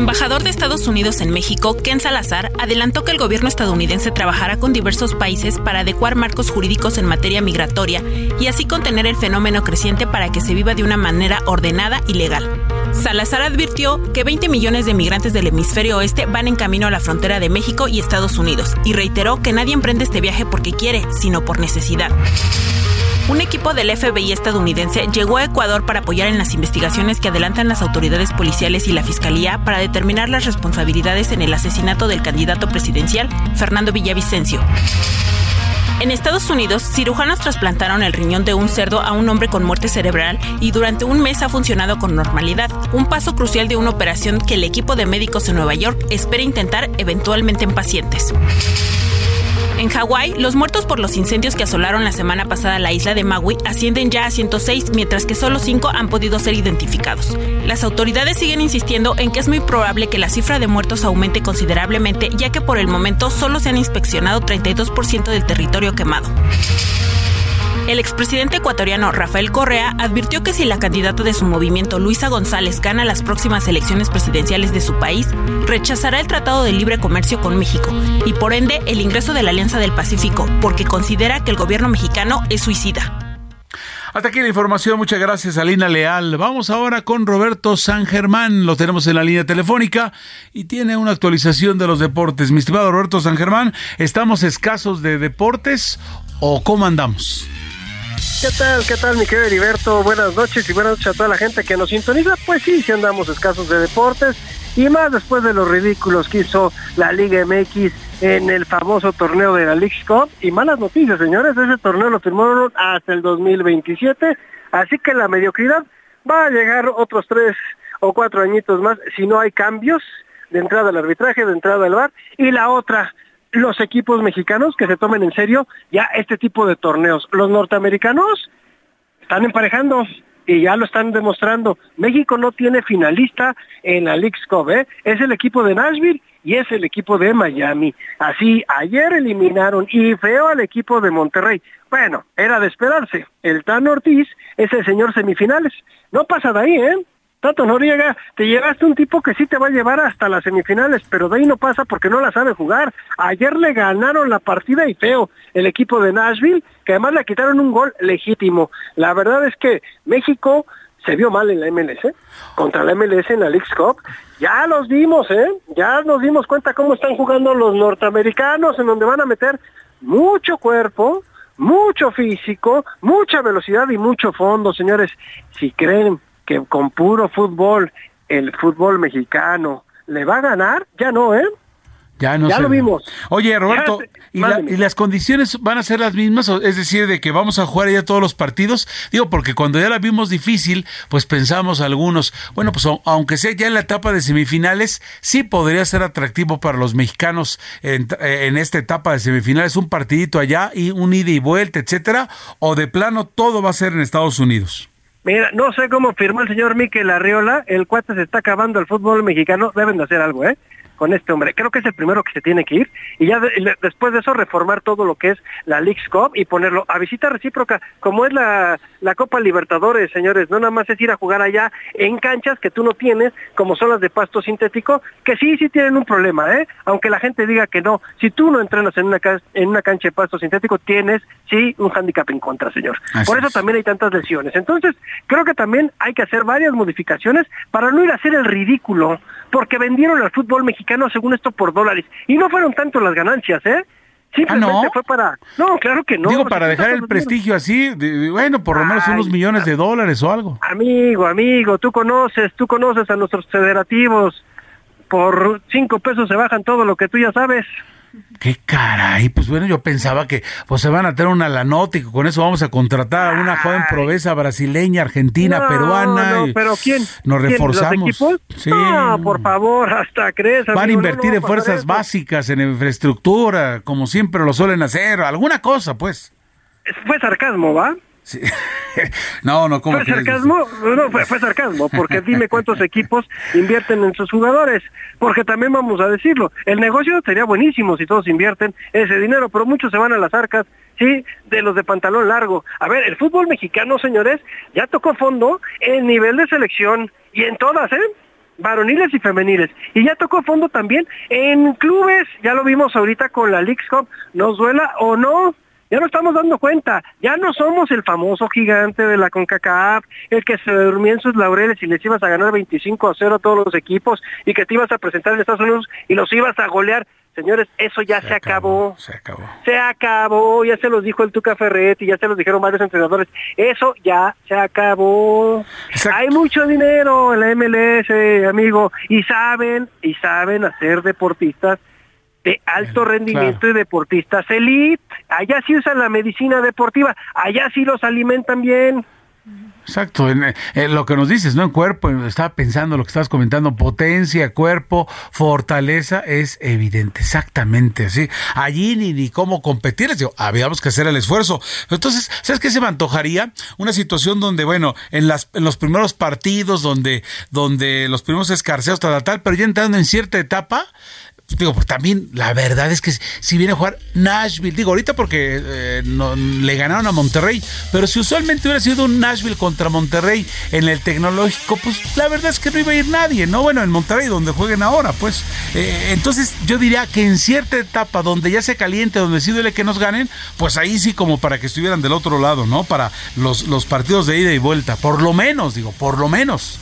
Embajador de Estados Unidos en México, Ken Salazar, adelantó que el gobierno estadounidense trabajará con diversos países para adecuar marcos jurídicos en materia migratoria y así contener el fenómeno creciente para que se viva de una manera ordenada y legal. Salazar advirtió que 20 millones de migrantes del hemisferio oeste van en camino a la frontera de México y Estados Unidos y reiteró que nadie emprende este viaje porque quiere, sino por necesidad. Un equipo del FBI estadounidense llegó a Ecuador para apoyar en las investigaciones que adelantan las autoridades policiales y la Fiscalía para determinar las responsabilidades en el asesinato del candidato presidencial Fernando Villavicencio. En Estados Unidos, cirujanos trasplantaron el riñón de un cerdo a un hombre con muerte cerebral y durante un mes ha funcionado con normalidad, un paso crucial de una operación que el equipo de médicos en Nueva York espera intentar eventualmente en pacientes. En Hawái, los muertos por los incendios que asolaron la semana pasada la isla de Maui ascienden ya a 106, mientras que solo 5 han podido ser identificados. Las autoridades siguen insistiendo en que es muy probable que la cifra de muertos aumente considerablemente, ya que por el momento solo se han inspeccionado 32% del territorio quemado. El expresidente ecuatoriano Rafael Correa advirtió que si la candidata de su movimiento, Luisa González, gana las próximas elecciones presidenciales de su país, rechazará el Tratado de Libre Comercio con México y por ende el ingreso de la Alianza del Pacífico, porque considera que el gobierno mexicano es suicida. Hasta aquí la información. Muchas gracias, Alina Leal. Vamos ahora con Roberto San Germán. Lo tenemos en la línea telefónica y tiene una actualización de los deportes. Mi estimado Roberto San Germán, ¿estamos escasos de deportes o cómo andamos? ¿Qué tal? ¿Qué tal, mi querido Heriberto? Buenas noches y buenas noches a toda la gente que nos sintoniza. Pues sí, sí andamos escasos de deportes y más después de los ridículos que hizo la Liga MX en el famoso torneo de la League Cup. Y malas noticias, señores, ese torneo lo firmaron hasta el 2027, así que la mediocridad va a llegar otros tres o cuatro añitos más si no hay cambios de entrada al arbitraje, de entrada al bar. Y la otra, los equipos mexicanos que se tomen en serio ya este tipo de torneos. Los norteamericanos están emparejando y ya lo están demostrando. México no tiene finalista en la League Cup, ¿eh? es el equipo de Nashville y es el equipo de Miami. Así, ayer eliminaron y feo al equipo de Monterrey. Bueno, era de esperarse. El Tan Ortiz es el señor semifinales. No pasa de ahí, ¿eh? Tato Noriega, te llevaste un tipo que sí te va a llevar hasta las semifinales, pero de ahí no pasa porque no la sabe jugar. Ayer le ganaron la partida y feo el equipo de Nashville, que además le quitaron un gol legítimo. La verdad es que México se vio mal en la MLS, contra la MLS en la League Cup. Ya los vimos, ¿eh? Ya nos dimos cuenta cómo están jugando los norteamericanos, en donde van a meter mucho cuerpo, mucho físico, mucha velocidad y mucho fondo, señores. Si creen que con puro fútbol el fútbol mexicano le va a ganar, ya no, ¿eh? Ya, no ya lo vimos. Oye, Roberto, ¿y, las condiciones van a ser las mismas? Es decir, de que vamos a jugar ya todos los partidos. Digo, porque cuando ya la vimos difícil, pues pensamos algunos, bueno, pues aunque sea ya en la etapa de semifinales, sí podría ser atractivo para los mexicanos en, en esta etapa de semifinales, un partidito allá y un ida y vuelta, etcétera, o de plano todo va a ser en Estados Unidos. Mira, no sé cómo firmó el señor Miquel Arriola, el cuate se está acabando el fútbol mexicano, deben de hacer algo, ¿eh? Con este hombre. Creo que es el primero que se tiene que ir y ya después de eso reformar todo lo que es la League's Cup y ponerlo a visita recíproca, como es la, la Copa Libertadores, señores. No nada más es ir a jugar allá en canchas que tú no tienes, como son las de pasto sintético, que sí, sí tienen un problema, ¿eh? Aunque la gente diga que no. Si tú no entrenas en una, en una cancha de pasto sintético, tienes, sí, un hándicap en contra, señor. Por eso también hay tantas lesiones. Entonces, creo que también hay que hacer varias modificaciones para no ir a hacer el ridículo, porque vendieron al fútbol mexicano según esto, por dólares. Y no fueron tanto las ganancias, ¿eh? Simplemente ¿Ah, no? fue para... No, claro que no. Digo, para dejar el prestigio así, bueno, por lo menos unos millones de dólares o algo. Amigo, amigo, tú conoces, tú conoces a nuestros federativos. Por cinco pesos se bajan todo lo que tú ya sabes. Qué caray, pues bueno, yo pensaba que pues se van a tener una lanota y con eso vamos a contratar a una joven proveza brasileña, argentina, peruana. No, pero ¿quién? Nos reforzamos. ¿Los Sí. No, por favor, hasta crees. Van a invertir en fuerzas básicas, en infraestructura, como siempre lo suelen hacer, alguna cosa, pues. Fue sarcasmo, ¿va? Sí. no, no, ¿cómo ¿Fue sarcasmo? No, fue, fue, sarcasmo, porque dime cuántos equipos invierten en sus jugadores, porque también vamos a decirlo, el negocio sería buenísimo si todos invierten ese dinero, pero muchos se van a las arcas, sí, de los de pantalón largo. A ver, el fútbol mexicano, señores, ya tocó fondo en nivel de selección y en todas, ¿eh? varoniles y femeniles. Y ya tocó fondo también en clubes, ya lo vimos ahorita con la League Cup, nos duela o no, ya no estamos dando cuenta, ya no somos el famoso gigante de la CONCACAF, el que se durmió en sus laureles y les ibas a ganar 25 a 0 a todos los equipos y que te ibas a presentar en Estados Unidos y los ibas a golear. Señores, eso ya se, acabó, Se acabó. Se acabó, ya se los dijo el Tuca Ferretti, ya se los dijeron varios entrenadores. Eso ya se acabó. Hay mucho dinero en la MLS, amigo, y saben, y saben hacer deportistas de alto rendimiento y deportistas elite. Allá sí usan la medicina deportiva, allá sí los alimentan bien. Exacto, en, lo que nos dices, ¿no? En cuerpo, estaba pensando lo que estabas comentando, potencia, cuerpo, fortaleza, es evidente, exactamente así. Allí ni, ni cómo competir, habíamos que hacer el esfuerzo. Entonces, ¿sabes qué se me antojaría? Una situación donde, bueno, en, las, en los primeros partidos, donde, donde los primeros escarceos, tal, tal, pero ya entrando en cierta etapa, digo, pues también la verdad es que si viene a jugar Nashville, digo ahorita porque eh, no, le ganaron a Monterrey, pero si usualmente hubiera sido un Nashville contra Monterrey en el tecnológico, pues la verdad es que no iba a ir nadie, ¿no? Bueno, en Monterrey donde jueguen ahora, pues. Eh, entonces yo diría que en cierta etapa donde ya se caliente, donde sí duele que nos ganen, pues ahí sí como para que estuvieran del otro lado, ¿no? Para los, los partidos de ida y vuelta, por lo menos, digo, por lo menos.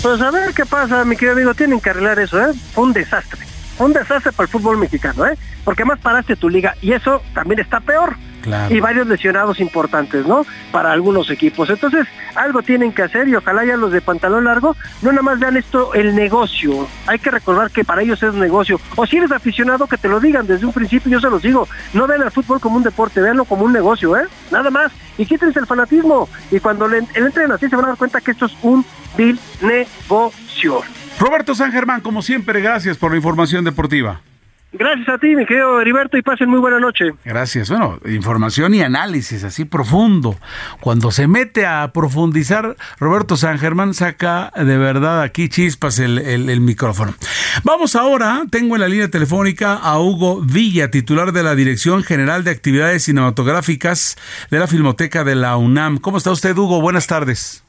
Pues a ver qué pasa, mi querido amigo, tienen que arreglar eso, ¿eh? Fue un desastre un desastre para el fútbol mexicano, ¿eh? Porque más paraste tu liga y eso también está peor. Y varios lesionados importantes, ¿no? Para algunos equipos. Entonces, algo tienen que hacer y ojalá ya los de pantalón largo no nada más vean esto el negocio. Hay que recordar que para ellos es negocio. O si eres aficionado, que te lo digan desde un principio, yo se los digo. No vean al fútbol como un deporte, véanlo como un negocio, ¿eh? Nada más. Y quítense el fanatismo. Y cuando le, entren así se van a dar cuenta que esto es un vil negocio. Roberto San Germán, como siempre, gracias por la información deportiva. Gracias a ti, mi querido Heriberto, y pasen muy buena noche. Gracias. Bueno, información y análisis así profundo. Cuando se mete a profundizar, Roberto San Germán saca de verdad aquí chispas el, el micrófono. Vamos ahora, tengo en la línea telefónica a Hugo Villa, titular de la Dirección General de Actividades Cinematográficas de la Filmoteca de la UNAM. ¿Cómo está usted, Hugo? Buenas tardes.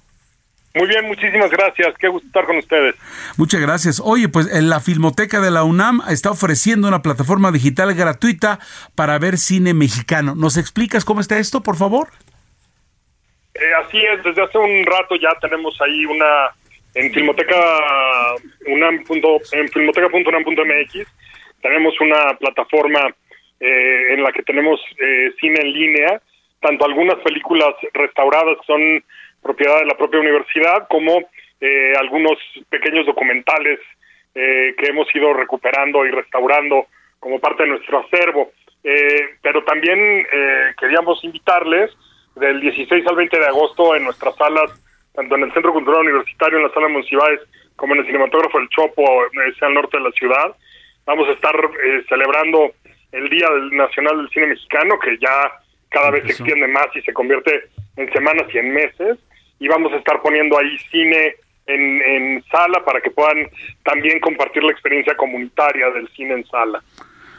Muy bien, muchísimas gracias. Qué gusto estar con ustedes. Muchas gracias. Oye, pues en la Filmoteca de la UNAM está ofreciendo una plataforma digital gratuita para ver cine mexicano. ¿Nos explicas cómo está esto, por favor? Eh, así es, desde hace un rato ya tenemos ahí una en filmoteca unam. en filmoteca.unam.mx tenemos una plataforma eh, en la que tenemos eh, cine en línea, tanto algunas películas restauradas que son propiedad de la propia universidad, como eh, algunos pequeños documentales eh, que hemos ido recuperando y restaurando como parte de nuestro acervo. Eh, pero también queríamos invitarles del 16 al 20 de agosto en nuestras salas, tanto en el Centro Cultural Universitario, en la sala Monsiváis, como en el Cinematógrafo El Chopo, sea al norte de la ciudad. Vamos a estar celebrando el Día Nacional del Cine Mexicano, que ya cada vez se extiende más y se convierte en semanas y en meses y vamos a estar poniendo ahí cine en, sala para que puedan también compartir la experiencia comunitaria del cine en sala.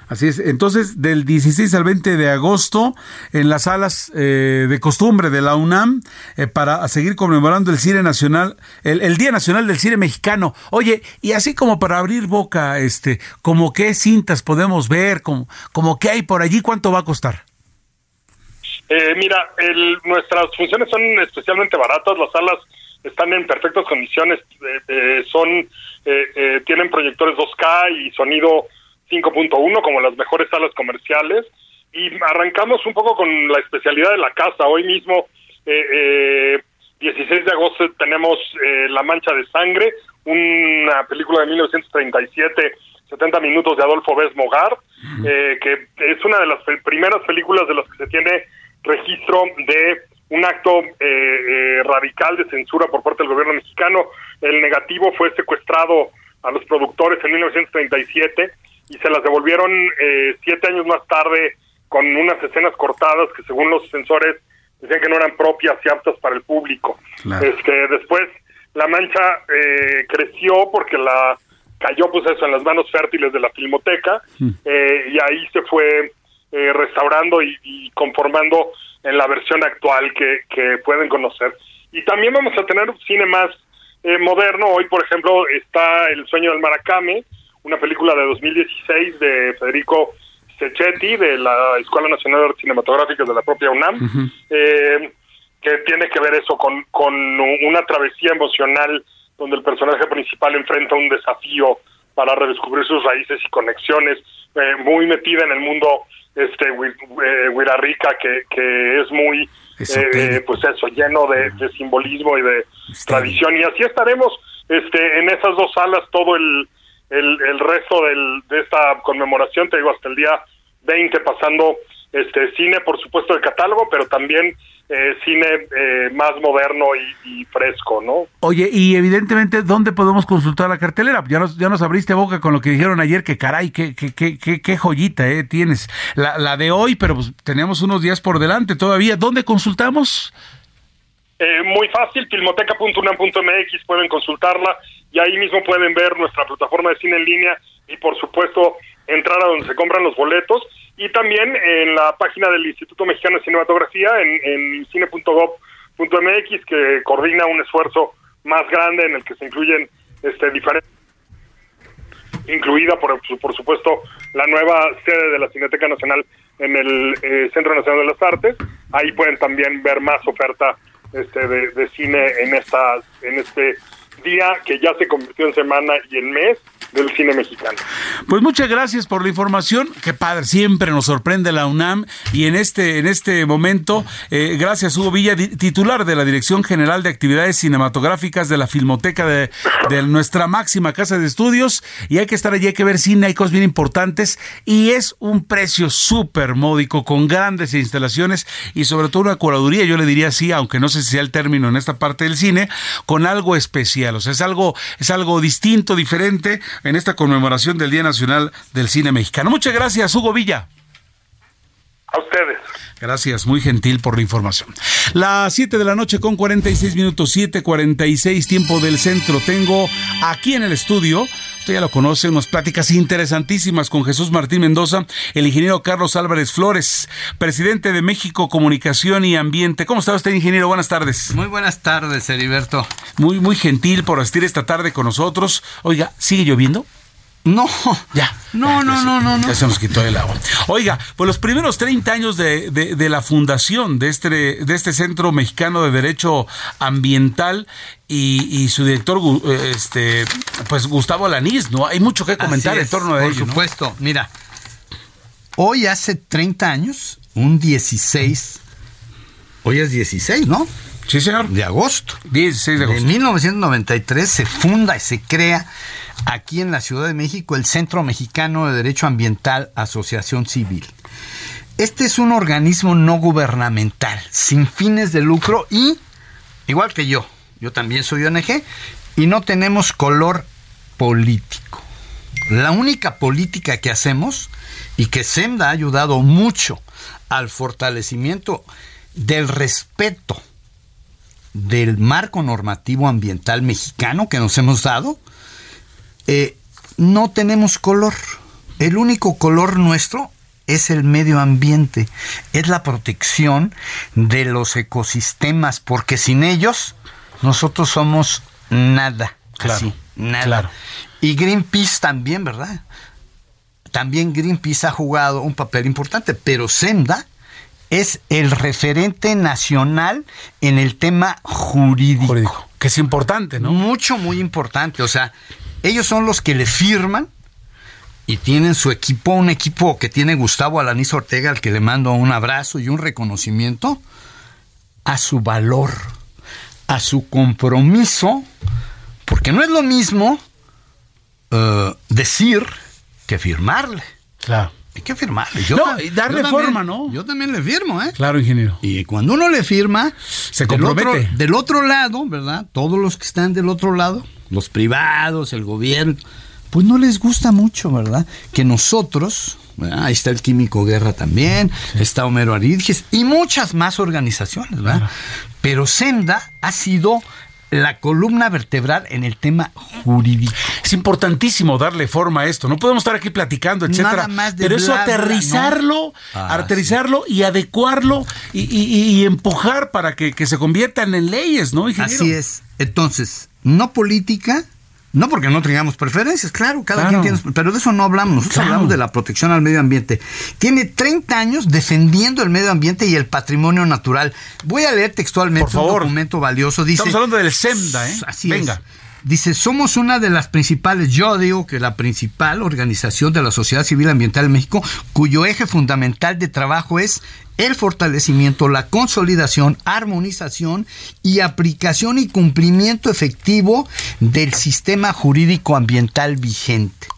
Así es, entonces del 16 al 20 de agosto en las salas eh, de costumbre de la UNAM eh, para seguir conmemorando el cine nacional, el, Día Nacional del Cine Mexicano. Oye, y así como para abrir boca, este, como qué cintas podemos ver, como, como qué hay por allí, ¿cuánto va a costar? Eh, mira, nuestras funciones son especialmente baratas, las salas están en perfectas condiciones, eh, eh, son tienen proyectores 2K y sonido 5.1 como las mejores salas comerciales y arrancamos un poco con la especialidad de la casa. Hoy mismo, 16 de agosto, tenemos La Mancha de Sangre, una película de 1937 70 minutos de Adolfo Bez Mogar, que es una de las primeras películas de las que se tiene registro de un acto eh, eh, radical de censura por parte del gobierno mexicano. El negativo fue secuestrado a los productores en 1937 y se las devolvieron eh, siete años más tarde con unas escenas cortadas que según los censores decían que no eran propias y aptas para el público. Este, después la mancha creció porque la cayó pues eso en las manos fértiles de la filmoteca mm. y ahí se fue eh, restaurando y, conformando en la versión actual que, pueden conocer. Y también vamos a tener cine más eh, moderno. Hoy, por ejemplo, está El sueño del Maracame, una película de 2016 de Federico Secetti, de la Escuela Nacional de Artes Cinematográficas de la propia UNAM, eh, que tiene que ver eso con, con una travesía emocional donde el personaje principal enfrenta un desafío para redescubrir sus raíces y conexiones, muy metida en el mundo este eh, que, que es muy eh, pues eso lleno de, simbolismo y de tradición. y así estaremos este en esas dos salas todo el el, resto del, de esta conmemoración te digo hasta el día 20 pasando este cine por supuesto de catálogo pero también eh, cine eh, más moderno y, fresco, ¿no? Oye, y evidentemente, ¿dónde podemos consultar la cartelera? Ya nos, ya nos abriste boca con lo que dijeron ayer, que caray, qué, qué, qué, qué, joyita eh, tienes. La, la de hoy, pero pues, tenemos unos días por delante todavía. ¿Dónde consultamos? Eh, muy fácil, filmoteca.unam.mx, pueden consultarla y ahí mismo pueden ver nuestra plataforma de cine en línea y por supuesto entrar a donde se compran los boletos y también en la página del Instituto Mexicano de Cinematografía, en, en cine.gov.mx, que coordina un esfuerzo más grande en el que se incluyen este diferentes incluida por, por supuesto la nueva sede de la Cineteca Nacional en el eh, Centro Nacional de las Artes. Ahí pueden también ver más oferta este de, de cine en esta en este día que ya se convirtió en semana y en mes del cine mexicano. Pues muchas gracias por la información. Qué padre, siempre nos sorprende la UNAM y en este en este momento, eh, gracias Hugo Villa, titular de la Dirección General de Actividades Cinematográficas de la Filmoteca de, nuestra máxima casa de estudios y hay que estar allí, hay que ver cine, hay cosas bien importantes y es un precio súper módico con grandes instalaciones y sobre todo una curaduría, yo le diría así, aunque no sé si sea el término en esta parte del cine, con algo especial es algo, es algo distinto, diferente en esta conmemoración del Día Nacional del Cine Mexicano. Muchas gracias, Hugo Villa. A ustedes. Gracias, muy gentil por la información. Las 7 de la noche con 46 minutos, 7:46 tiempo del centro. Tengo aquí en el estudio, usted ya lo conoce, unas pláticas interesantísimas con Jesús Martín Mendoza, el ingeniero Carlos Álvarez Flores, presidente de México Comunicación y Ambiente. ¿Cómo está usted, ingeniero? Buenas tardes. Muy buenas tardes, Heriberto. Muy, muy gentil por asistir esta tarde con nosotros. Oiga, ¿sigue lloviendo? No, ya. No, no, no, no, no. Ya se nos quitó el agua. Oiga, pues los primeros 30 años de, de, la fundación de este, de este Centro Mexicano de Derecho Ambiental y, y su director, este, pues Gustavo Alanís, ¿no? Hay mucho que comentar en torno a ello. Por supuesto, mira, hoy hace 30 años, un 16, hoy es 16, ¿no? Sí, señor. De agosto. 16 de agosto. En 1993 se funda y se crea aquí en la Ciudad de México el Centro Mexicano de Derecho Ambiental Asociación Civil. Este es un organismo no gubernamental, sin fines de lucro y, igual que yo, yo también soy ONG, y no tenemos color político. La única política que hacemos y que SEMDA ha ayudado mucho al fortalecimiento del respeto del marco normativo ambiental mexicano que nos hemos dado, eh, no tenemos color. El único color nuestro es el medio ambiente, es la protección de los ecosistemas, porque sin ellos nosotros somos nada. Claro, nada. Y Greenpeace también, ¿verdad? También Greenpeace ha jugado un papel importante, pero Senda es el referente nacional en el tema jurídico. jurídico. Que es importante, ¿no? Mucho, muy importante. O sea, ellos son los que le firman y tienen su equipo, un equipo que tiene Gustavo Alanis Ortega, al que le mando un abrazo y un reconocimiento a su valor, a su compromiso, porque no es lo mismo eh, decir que firmarle. Claro. Hay que firmarle. no, y darle forma, ¿no? Yo también le firmo, ¿eh? Claro, ingeniero. Y cuando uno le firma, se compromete. del otro lado, ¿verdad? Todos los que están del otro lado, los privados, el gobierno, pues no les gusta mucho, ¿verdad? Que nosotros, ahí está el Químico Guerra también, está Homero Aridges y muchas más organizaciones, ¿verdad? Pero Senda ha sido la columna vertebral en el tema jurídico. Es importantísimo darle forma a esto. No podemos estar aquí platicando, etcétera. pero eso aterrizarlo, ah, aterrizarlo y adecuarlo y, empujar para que, que, se conviertan en leyes, ¿no, ingeniero? Así es. Entonces, no política, no porque no tengamos preferencias, claro, cada quien tiene, pero de eso no hablamos, nosotros hablamos de la protección al medio ambiente. Tiene 30 años defendiendo el medio ambiente y el patrimonio natural. Voy a leer textualmente un documento valioso. Dice, Estamos hablando del SEMDA, ¿eh? Así Venga. Dice, somos una de las principales, yo digo que la principal organización de la sociedad civil ambiental en México, cuyo eje fundamental de trabajo es el fortalecimiento, la consolidación, armonización y aplicación y cumplimiento efectivo del sistema jurídico ambiental vigente.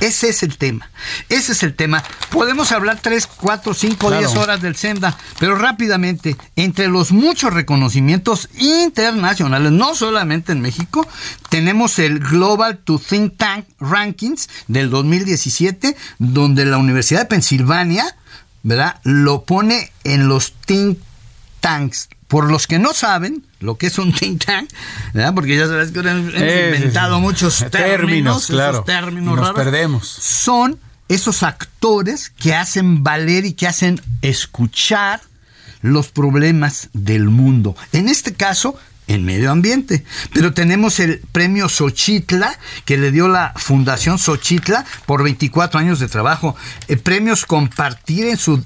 Ese es el tema. Ese es el tema. Podemos hablar 3, 4, 5, 10 horas del SEMDA, pero rápidamente, entre los muchos reconocimientos internacionales, no solamente en México, tenemos el Global to Think Tank Rankings del 2017, donde la Universidad de Pensilvania, ¿verdad? Lo pone en los think tanks. Por los que no saben lo que es un think tank, ¿verdad? porque ya sabes que han inventado muchos términos, claro, términos nos perdemos. Son esos actores que hacen valer y que hacen escuchar los problemas del mundo. En este caso, en medio ambiente. Pero tenemos el premio Xochitla, que le dio la Fundación Xochitla por 24 años de trabajo. Eh, premios Compartir en su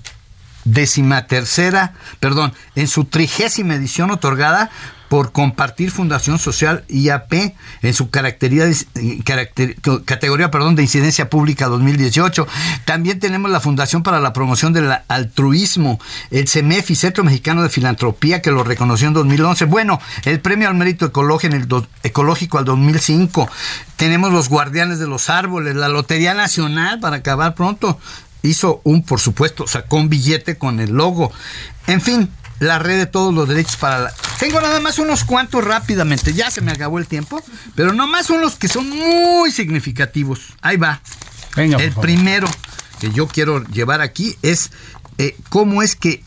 decimatercera, perdón, en su trigésima edición otorgada por compartir Fundación Social IAP en su categoría perdón, de incidencia pública 2018. También tenemos la Fundación para la Promoción del Altruismo, el CEMEFI, Centro Mexicano de Filantropía, que lo reconoció en 2011. Bueno, el Premio al Mérito en el ecológico al 2005. Tenemos los Guardianes de los Árboles, la Lotería Nacional, para acabar pronto, hizo un, por supuesto, sacó un billete con el logo. En fin, la red de todos los derechos para la... Tengo nada más unos cuantos rápidamente, ya se me acabó el tiempo, pero nomás unos que son muy significativos. Ahí va. Venga, el primero que yo quiero llevar aquí es eh, cómo es que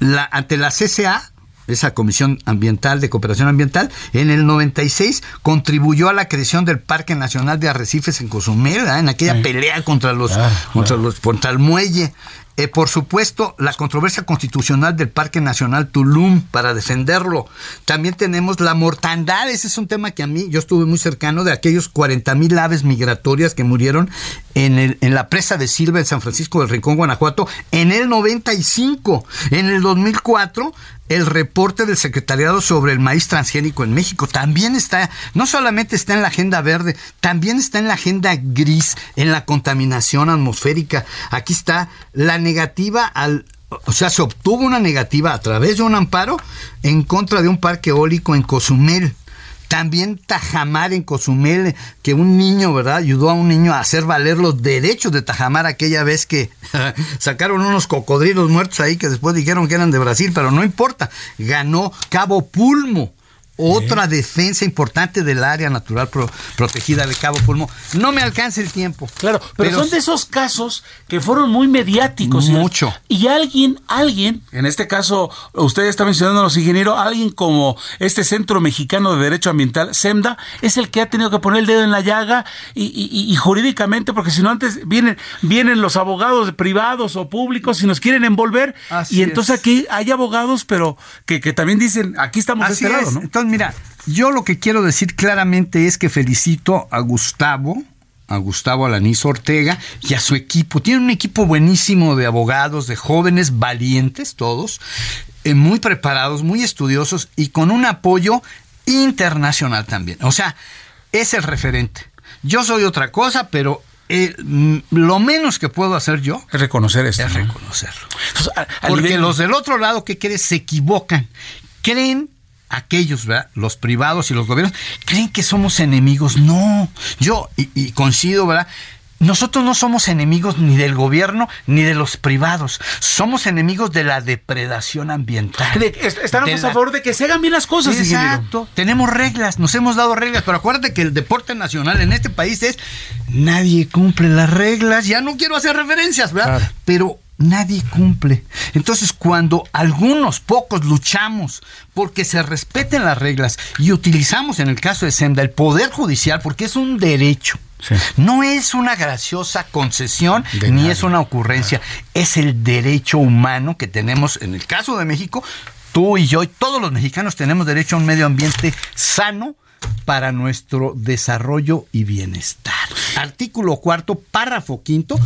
la, ante la CCA, esa Comisión Ambiental de Cooperación Ambiental, en el 96 contribuyó a la creación del Parque Nacional de Arrecifes en Cozumel, en aquella pelea contra los, contra los contra el muelle. Eh, por supuesto, la controversia constitucional del Parque Nacional Tulum para defenderlo. También tenemos la mortandad, ese es un tema que a mí, yo estuve muy cercano de aquellos 40 mil aves migratorias que murieron en, el, en la presa de Silva en San Francisco del Rincón, Guanajuato, en el 95. En el 2004 el reporte del secretariado sobre el maíz transgénico en México también está, no solamente está en la agenda verde, también está en la agenda gris, en la contaminación atmosférica. Aquí está la negativa al, o sea, se obtuvo una negativa a través de un amparo en contra de un parque eólico en Cozumel. También Tajamar en Cozumel, que un niño, ¿verdad? Ayudó a un niño a hacer valer los derechos de Tajamar aquella vez que sacaron unos cocodrilos muertos ahí que después dijeron que eran de Brasil, pero no importa. Ganó Cabo Pulmo otra defensa importante del área natural protegida de Cabo Pulmo. No me alcanza el tiempo. Claro, pero, son de esos casos que fueron muy mediáticos. Mucho. Y, alguien, alguien, en este caso, usted está mencionando a los ingenieros, alguien como este Centro Mexicano de Derecho Ambiental, SEMDA, es el que ha tenido que poner el dedo en la llaga y, jurídicamente, porque si no antes vienen, vienen los abogados privados o públicos y nos quieren envolver. y entonces aquí hay abogados, pero que, también dicen, aquí estamos de este lado, ¿no? Mira, yo lo que quiero decir claramente es que felicito a Gustavo, a Gustavo Alaniz Ortega y a su equipo. Tiene un equipo buenísimo de abogados, de jóvenes valientes, todos, eh, muy preparados, muy estudiosos y con un apoyo internacional también. O sea, es el referente. Yo soy otra cosa, pero eh, mm, lo menos que puedo hacer yo es reconocer esto. Es reconocerlo. Porque los del otro lado, ¿qué crees? Se equivocan. Creen aquellos, ¿verdad? los privados y los gobiernos, creen que somos enemigos. No, yo, y, coincido, ¿verdad? Nosotros no somos enemigos ni del gobierno ni de los privados. Somos enemigos de la depredación ambiental. estamos a favor de que se hagan bien las cosas. Exacto. Tenemos reglas, nos hemos dado reglas, pero acuérdate que el deporte nacional en este país es nadie cumple las reglas. Ya no quiero hacer referencias, ¿verdad? Pero nadie cumple. Entonces, cuando algunos pocos luchamos porque se respeten las reglas y utilizamos en el caso de Senda el poder judicial porque es un derecho. No es una graciosa concesión ni es una ocurrencia, es el derecho humano que tenemos en el caso de México. Tú y yo y todos los mexicanos tenemos derecho a un medio ambiente sano, para nuestro desarrollo y bienestar. Artículo cuarto, párrafo quinto,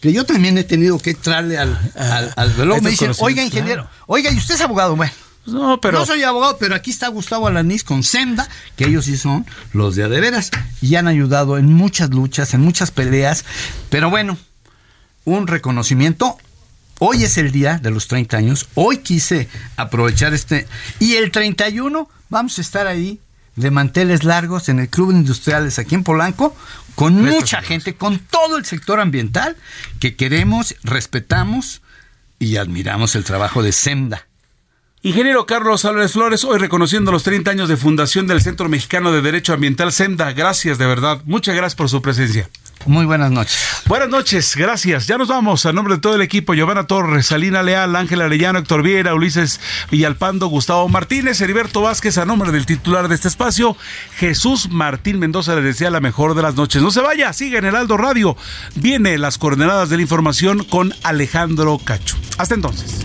que yo también he tenido que entrarle al, al, al Me dicen, oiga, ingeniero, oiga, ¿y usted es abogado? Bueno, no, pero... No soy abogado, pero aquí está Gustavo Alanís con Senda, que ellos sí son los de adeveras y han ayudado en muchas luchas, en muchas peleas. Pero bueno, un reconocimiento. Hoy es el día de los 30 años. Hoy quise aprovechar este. Y el 31 vamos a estar ahí de manteles largos en el Club de Industriales aquí en Polanco, con mucha gente, con todo el sector ambiental que queremos, respetamos y admiramos el trabajo de SEMDA. Ingeniero Carlos Álvarez Flores, hoy reconociendo los 30 años de fundación del Centro Mexicano de Derecho Ambiental SEMDA. Gracias de verdad. Muchas gracias por su presencia. Muy buenas noches. Buenas noches, gracias. Ya nos vamos. A nombre de todo el equipo, Giovanna Torres, Salina Leal, Ángel Arellano, Héctor Viera, Ulises Villalpando, Gustavo Martínez, Heriberto Vázquez, a nombre del titular de este espacio, Jesús Martín Mendoza le desea la mejor de las noches. No se vaya, sigue en Heraldo Radio. Viene las coordenadas de la información con Alejandro Cacho. Hasta entonces.